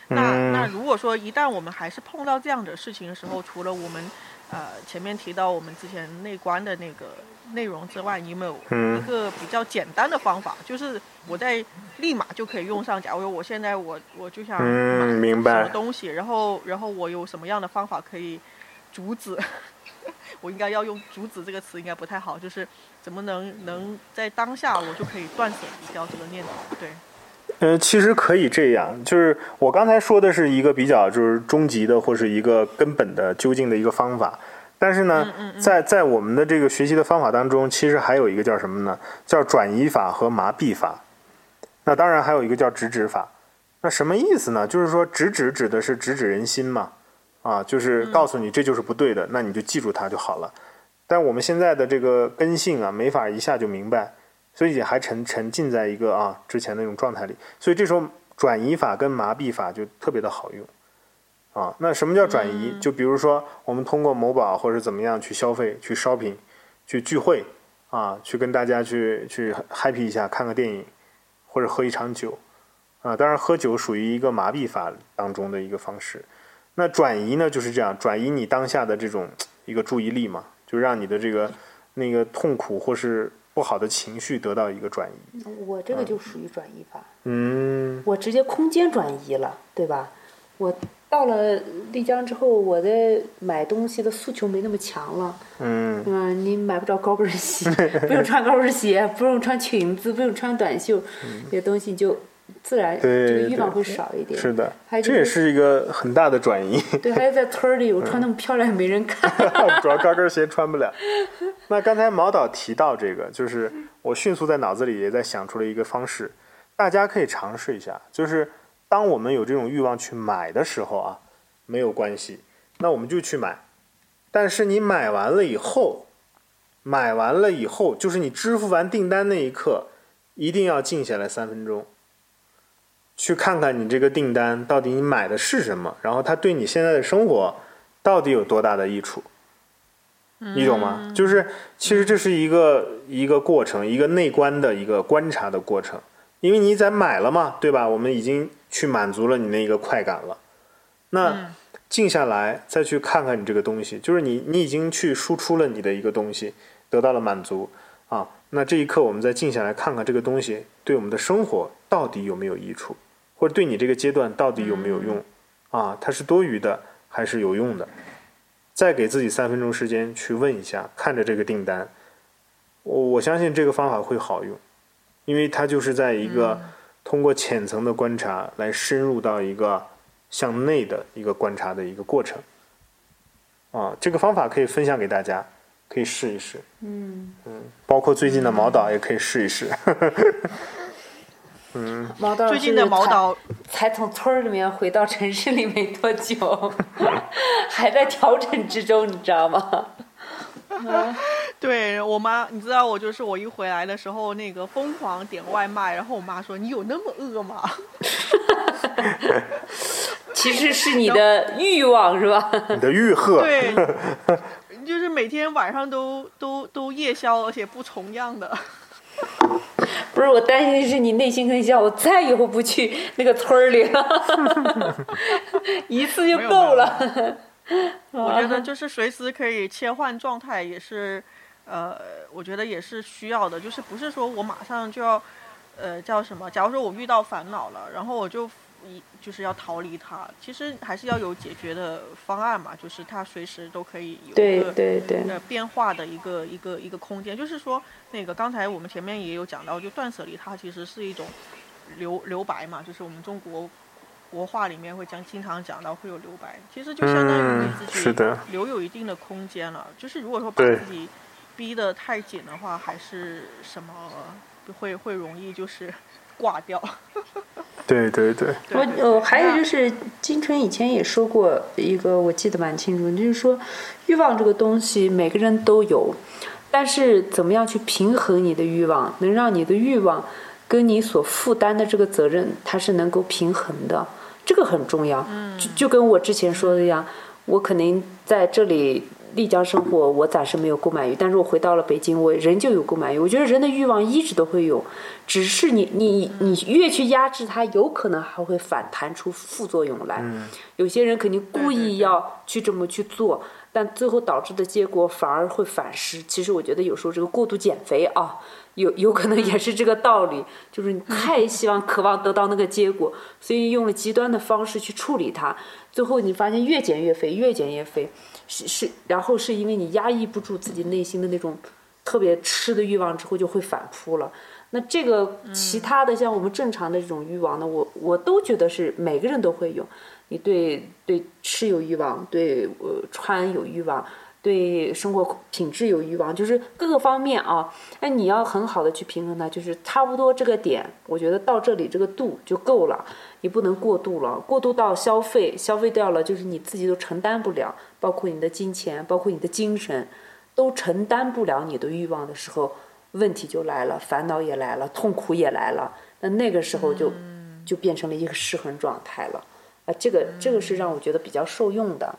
那那如果说一旦我们还是碰到这样的事情的时候，除了我们呃前面提到我们之前内观的那个。内容之外，你有没有一个比较简单的方法？就是我在立马就可以用上。假如我现在我我就想买什么东西，然后然后我有什么样的方法可以阻止？我应该要用“阻止”这个词，应该不太好。就是怎么能能在当下我就可以断舍离掉这个念头？对。呃，其实可以这样，就是我刚才说的是一个比较就是终极的或是一个根本的究竟的一个方法。但是呢，在在我们的这个学习的方法当中，其实还有一个叫什么呢？叫转移法和麻痹法。那当然还有一个叫直指法。那什么意思呢？就是说直指指的是直指人心嘛，啊，就是告诉你这就是不对的，那你就记住它就好了。但我们现在的这个根性啊，没法一下就明白，所以也还沉沉浸在一个啊之前那种状态里。所以这时候转移法跟麻痹法就特别的好用。啊，那什么叫转移？就比如说，我们通过某宝或者怎么样去消费、去 shopping、去聚会啊，去跟大家去去 happy 一下，看个电影，或者喝一场酒啊。当然，喝酒属于一个麻痹法当中的一个方式。那转移呢，就是这样，转移你当下的这种一个注意力嘛，就让你的这个那个痛苦或是不好的情绪得到一个转移。我这个就属于转移法。嗯。我直接空间转移了，对吧？我。到了丽江之后，我的买东西的诉求没那么强了。嗯。嗯，你买不着高跟鞋，不用穿高跟鞋，不用穿裙子，不用穿短袖，这些东西就自然对这个欲望会少一点。是的这也是是一个很大的转移。对，还有在村儿里，我穿那么漂亮也没人看。主要高跟鞋穿不了。那刚才毛导提到这个，就是我迅速在脑子里也在想出了一个方式，大家可以尝试一下。就是当我们有这种欲望去买的时候啊，没有关系，那我们就去买。但是你买完了以后，买完了以后，就是你支付完订单那一刻，一定要静下来三分钟，去看看你这个订单到底你买的是什么，然后它对你现在的生活到底有多大的益处。你懂吗？就是其实这是一个一个过程，一个内观的一个观察的过程。因为你在买了嘛，对吧？我们已经去满足了你那个快感了。那静下来再去看看你这个东西，就是你你已经去输出了你的一个东西，得到了满足啊。那这一刻我们再静下来看看这个东西对我们的生活到底有没有益处，或者对你这个阶段到底有没有用啊？它是多余的还是有用的？再给自己三分钟时间去问一下，看着这个订单，我我相信这个方法会好用，因为它就是在一个通过浅层的观察来深入到一个向内的一个观察的一个过程。啊，这个方法可以分享给大家，可以试一试。嗯嗯，包括最近的毛导也可以试一试。毛导最近的毛导才从村儿里面回到城市里没多久，还在调整之中，你知道吗？对我妈，你知道我就是我一回来的时候，那个疯狂点外卖，然后我妈说：“你有那么饿吗 其实是你的欲望是吧？你的欲？”壑，对，就是每天晚上都都都夜宵，而且不重样的。不是，我担心的是你内心很想，我再以后不去那个村儿里了，一次就够了。我觉得就是随时可以切换状态，也是，呃，我觉得也是需要的。就是不是说我马上就要，呃，叫什么？假如说我遇到烦恼了，然后我就一就是要逃离它，其实还是要有解决的方案嘛。就是它随时都可以有一个对对，呃变化的一个一个一个空间。就是说，那个刚才我们前面也有讲到，就断舍离它其实是一种留留白嘛，就是我们中国国画里面会讲经常讲到会有留白，其实就相当于嗯你自己留有一定的空间了。就是如果说把自己逼得太紧的话，还是什么会会容易就是挂掉。对对对，我呃，还有就是金春以前也说过一个，我记得蛮清楚，就是说欲望这个东西每个人都有，但是怎么样去平衡你的欲望，能让你的欲望跟你所负担的这个责任，它是能够平衡的，这个很重要。就就跟我之前说的一样，我可能在这里丽江生活，我暂时没有购买欲，但是我回到了北京，我仍旧有购买欲。我觉得人的欲望一直都会有，只是你你你越去压制它，有可能还会反弹出副作用来。有些人肯定故意要去这么去做，但最后导致的结果反而会反噬。其实我觉得有时候这个过度减肥啊，有有可能也是这个道理，就是你太希望、渴望得到那个结果，所以用了极端的方式去处理它，最后你发现越减越肥，越减越肥，是是，然后是因为你压抑不住自己内心的那种特别吃的欲望之后就会反扑了。那这个其他的像我们正常的这种欲望呢，我我都觉得是每个人都会有。你对对吃有欲望，对呃穿有欲望，对生活品质有欲望，就是各个方面啊。那你要很好的去平衡它，就是差不多这个点，我觉得到这里这个度就够了，你不能过度了，过度到消费，消费掉了就是你自己都承担不了，包括你的金钱，包括你的精神，都承担不了你的欲望的时候，问题就来了，烦恼也来了，痛苦也来了，那那个时候就、就变成了一个失衡状态了。啊，这个这个是让我觉得比较受用的，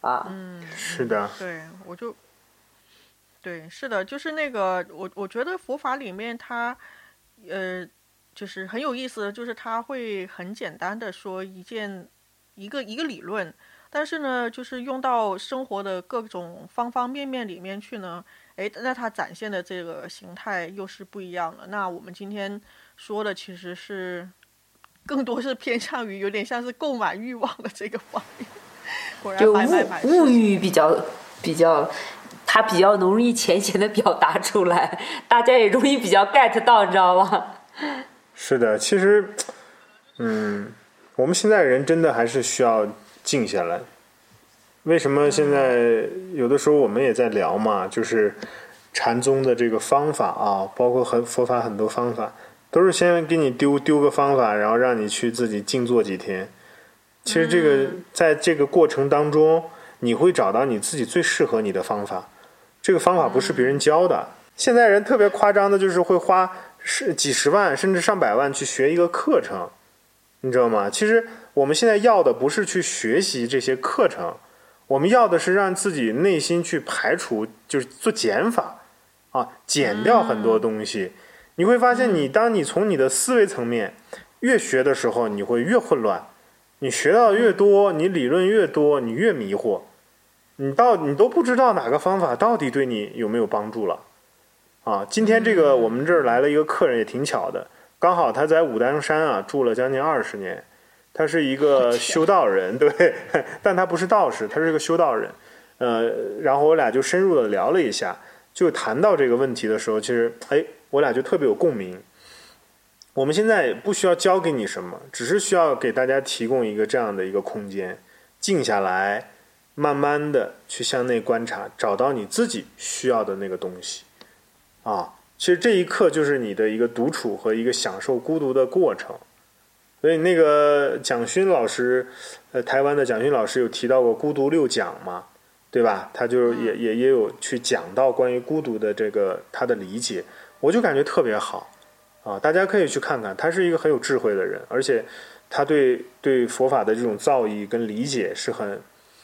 啊，是的，对，我就，对，是的，就是那个，我我觉得佛法里面它，呃，就是很有意思的，就是它会很简单的说一件一个一个理论，但是呢，就是用到生活的各种方方面面里面去呢，诶，那它展现的这个形态又是不一样的。那我们今天说的其实是更多是偏向于有点像是购买欲望的这个方面。果然就买买买物物欲比较比较，它比较容易浅显的表达出来，大家也容易比较 get 到，你知道吗？是的，其实嗯，我们现在人真的还是需要静下来。为什么现在有的时候我们也在聊嘛？就是禅宗的这个方法啊，包括很佛法很多方法，都是先给你丢丢个方法，然后让你去自己静坐几天。其实这个在这个过程当中，你会找到你自己最适合你的方法。这个方法不是别人教的。现在人特别夸张的，就是会花是几十万甚至上百万去学一个课程，你知道吗？其实我们现在要的不是去学习这些课程。我们要的是让自己内心去排除，就是做减法，啊，减掉很多东西。你会发现，你当你从你的思维层面越学的时候，你会越混乱。你学到越多，你理论越多，你越迷惑。你到你都不知道哪个方法到底对你有没有帮助了。啊，今天这个我们这儿来了一个客人，也挺巧的，刚好他在武当山啊住了将近二十年。他是一个修道人，对，但他不是道士，他是一个修道人。呃，然后我俩就深入的聊了一下，就谈到这个问题的时候，其实，哎，我俩就特别有共鸣。我们现在不需要教给你什么，只是需要给大家提供一个这样的一个空间，静下来，慢慢的去向内观察，找到你自己需要的那个东西。啊，其实这一刻就是你的一个独处和一个享受孤独的过程。所以那个蒋勋老师，呃，台湾的蒋勋老师有提到过孤独六讲嘛，对吧？他就也也也有去讲到关于孤独的这个他的理解，我就感觉特别好啊！大家可以去看看，他是一个很有智慧的人，而且他对对佛法的这种造诣跟理解是很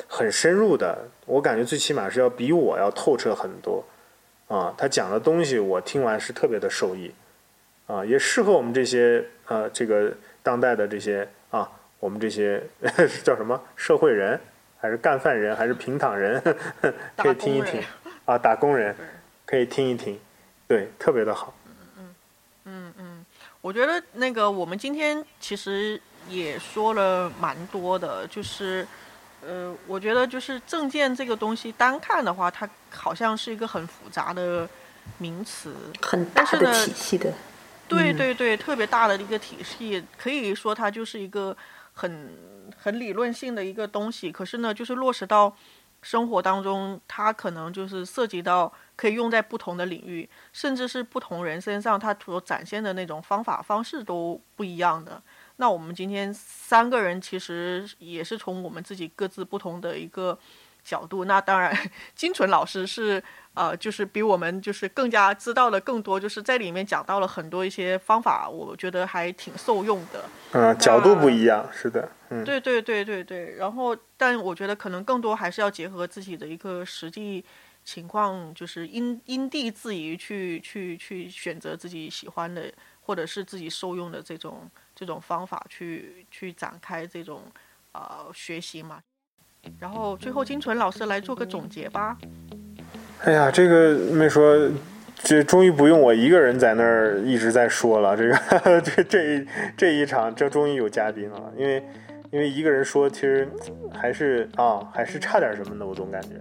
很深入的，我感觉最起码是要比我要透彻很多啊！他讲的东西我听完是特别的受益啊，也适合我们这些呃这个。当代的这些啊，我们这些 叫什么社会人，还是干饭人，还是平躺人，可以听一听啊，打工人可以听一听，对，特别的好。嗯嗯嗯嗯，我觉得那个我们今天其实也说了蛮多的，就是呃，我觉得就是证件这个东西单看的话，它好像是一个很复杂的名词，很大的体系的。对对对，特别大的一个体系，可以说它就是一个很很理论性的一个东西。可是呢，就是落实到生活当中，它可能就是涉及到可以用在不同的领域，甚至是不同人身上，它所展现的那种方法方式都不一样的。那我们今天三个人其实也是从我们自己各自不同的一个角度。那当然，金纯老师是。呃，就是比我们就是更加知道的更多，就是在里面讲到了很多一些方法，我觉得还挺受用的。嗯，角度不一样，是的，嗯，对对对对对。然后，但我觉得可能更多还是要结合自己的一个实际情况，就是因因地制宜去去去选择自己喜欢的或者是自己受用的这种这种方法去去展开这种呃学习嘛。然后最后金纯老师来做个总结吧。哎呀，这个没说，这终于不用我一个人在那儿一直在说了。这个 这这这一场，这终于有嘉宾了。因为因为一个人说，其实还是啊，还是差点什么的，我总感觉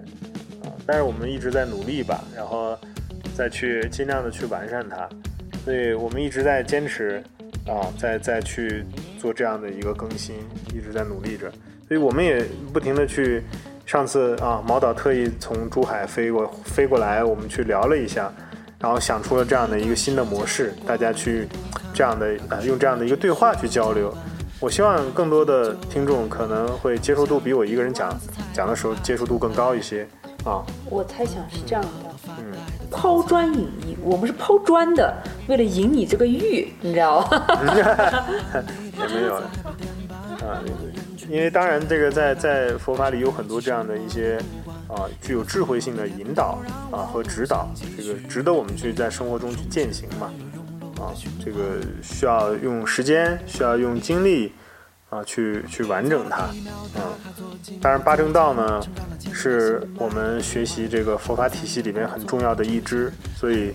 啊。但是我们一直在努力吧，然后再去尽量的去完善它。所以我们一直在坚持啊，再再去做这样的一个更新，一直在努力着。所以我们也不停的去。上次啊，毛导特意从珠海飞过飞过来，我们去聊了一下，然后想出了这样的一个新的模式，大家去这样的呃用这样的一个对话去交流。我希望更多的听众可能会接受度比我一个人讲讲的时候接受度更高一些啊。我猜想是这样的，嗯，抛砖引玉，我们是抛砖的，为了引你这个玉，你知道吗？也没有了，啊。因为当然，这个在在佛法里有很多这样的一些啊具有智慧性的引导啊和指导，这个值得我们去在生活中去践行嘛啊，这个需要用时间，需要用精力啊去去完整它嗯。当然，八正道呢是我们学习这个佛法体系里面很重要的一支，所以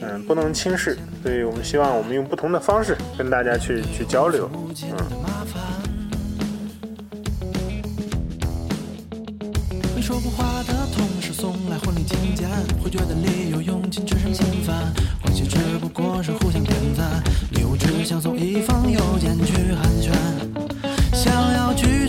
嗯不能轻视，所以我们希望我们用不同的方式跟大家去去交流嗯。说不话的同事送来婚礼请柬，会觉得理由用尽只剩心烦，关系只不过是互相点赞，礼物只想送一封邮件去寒暄。想要拒。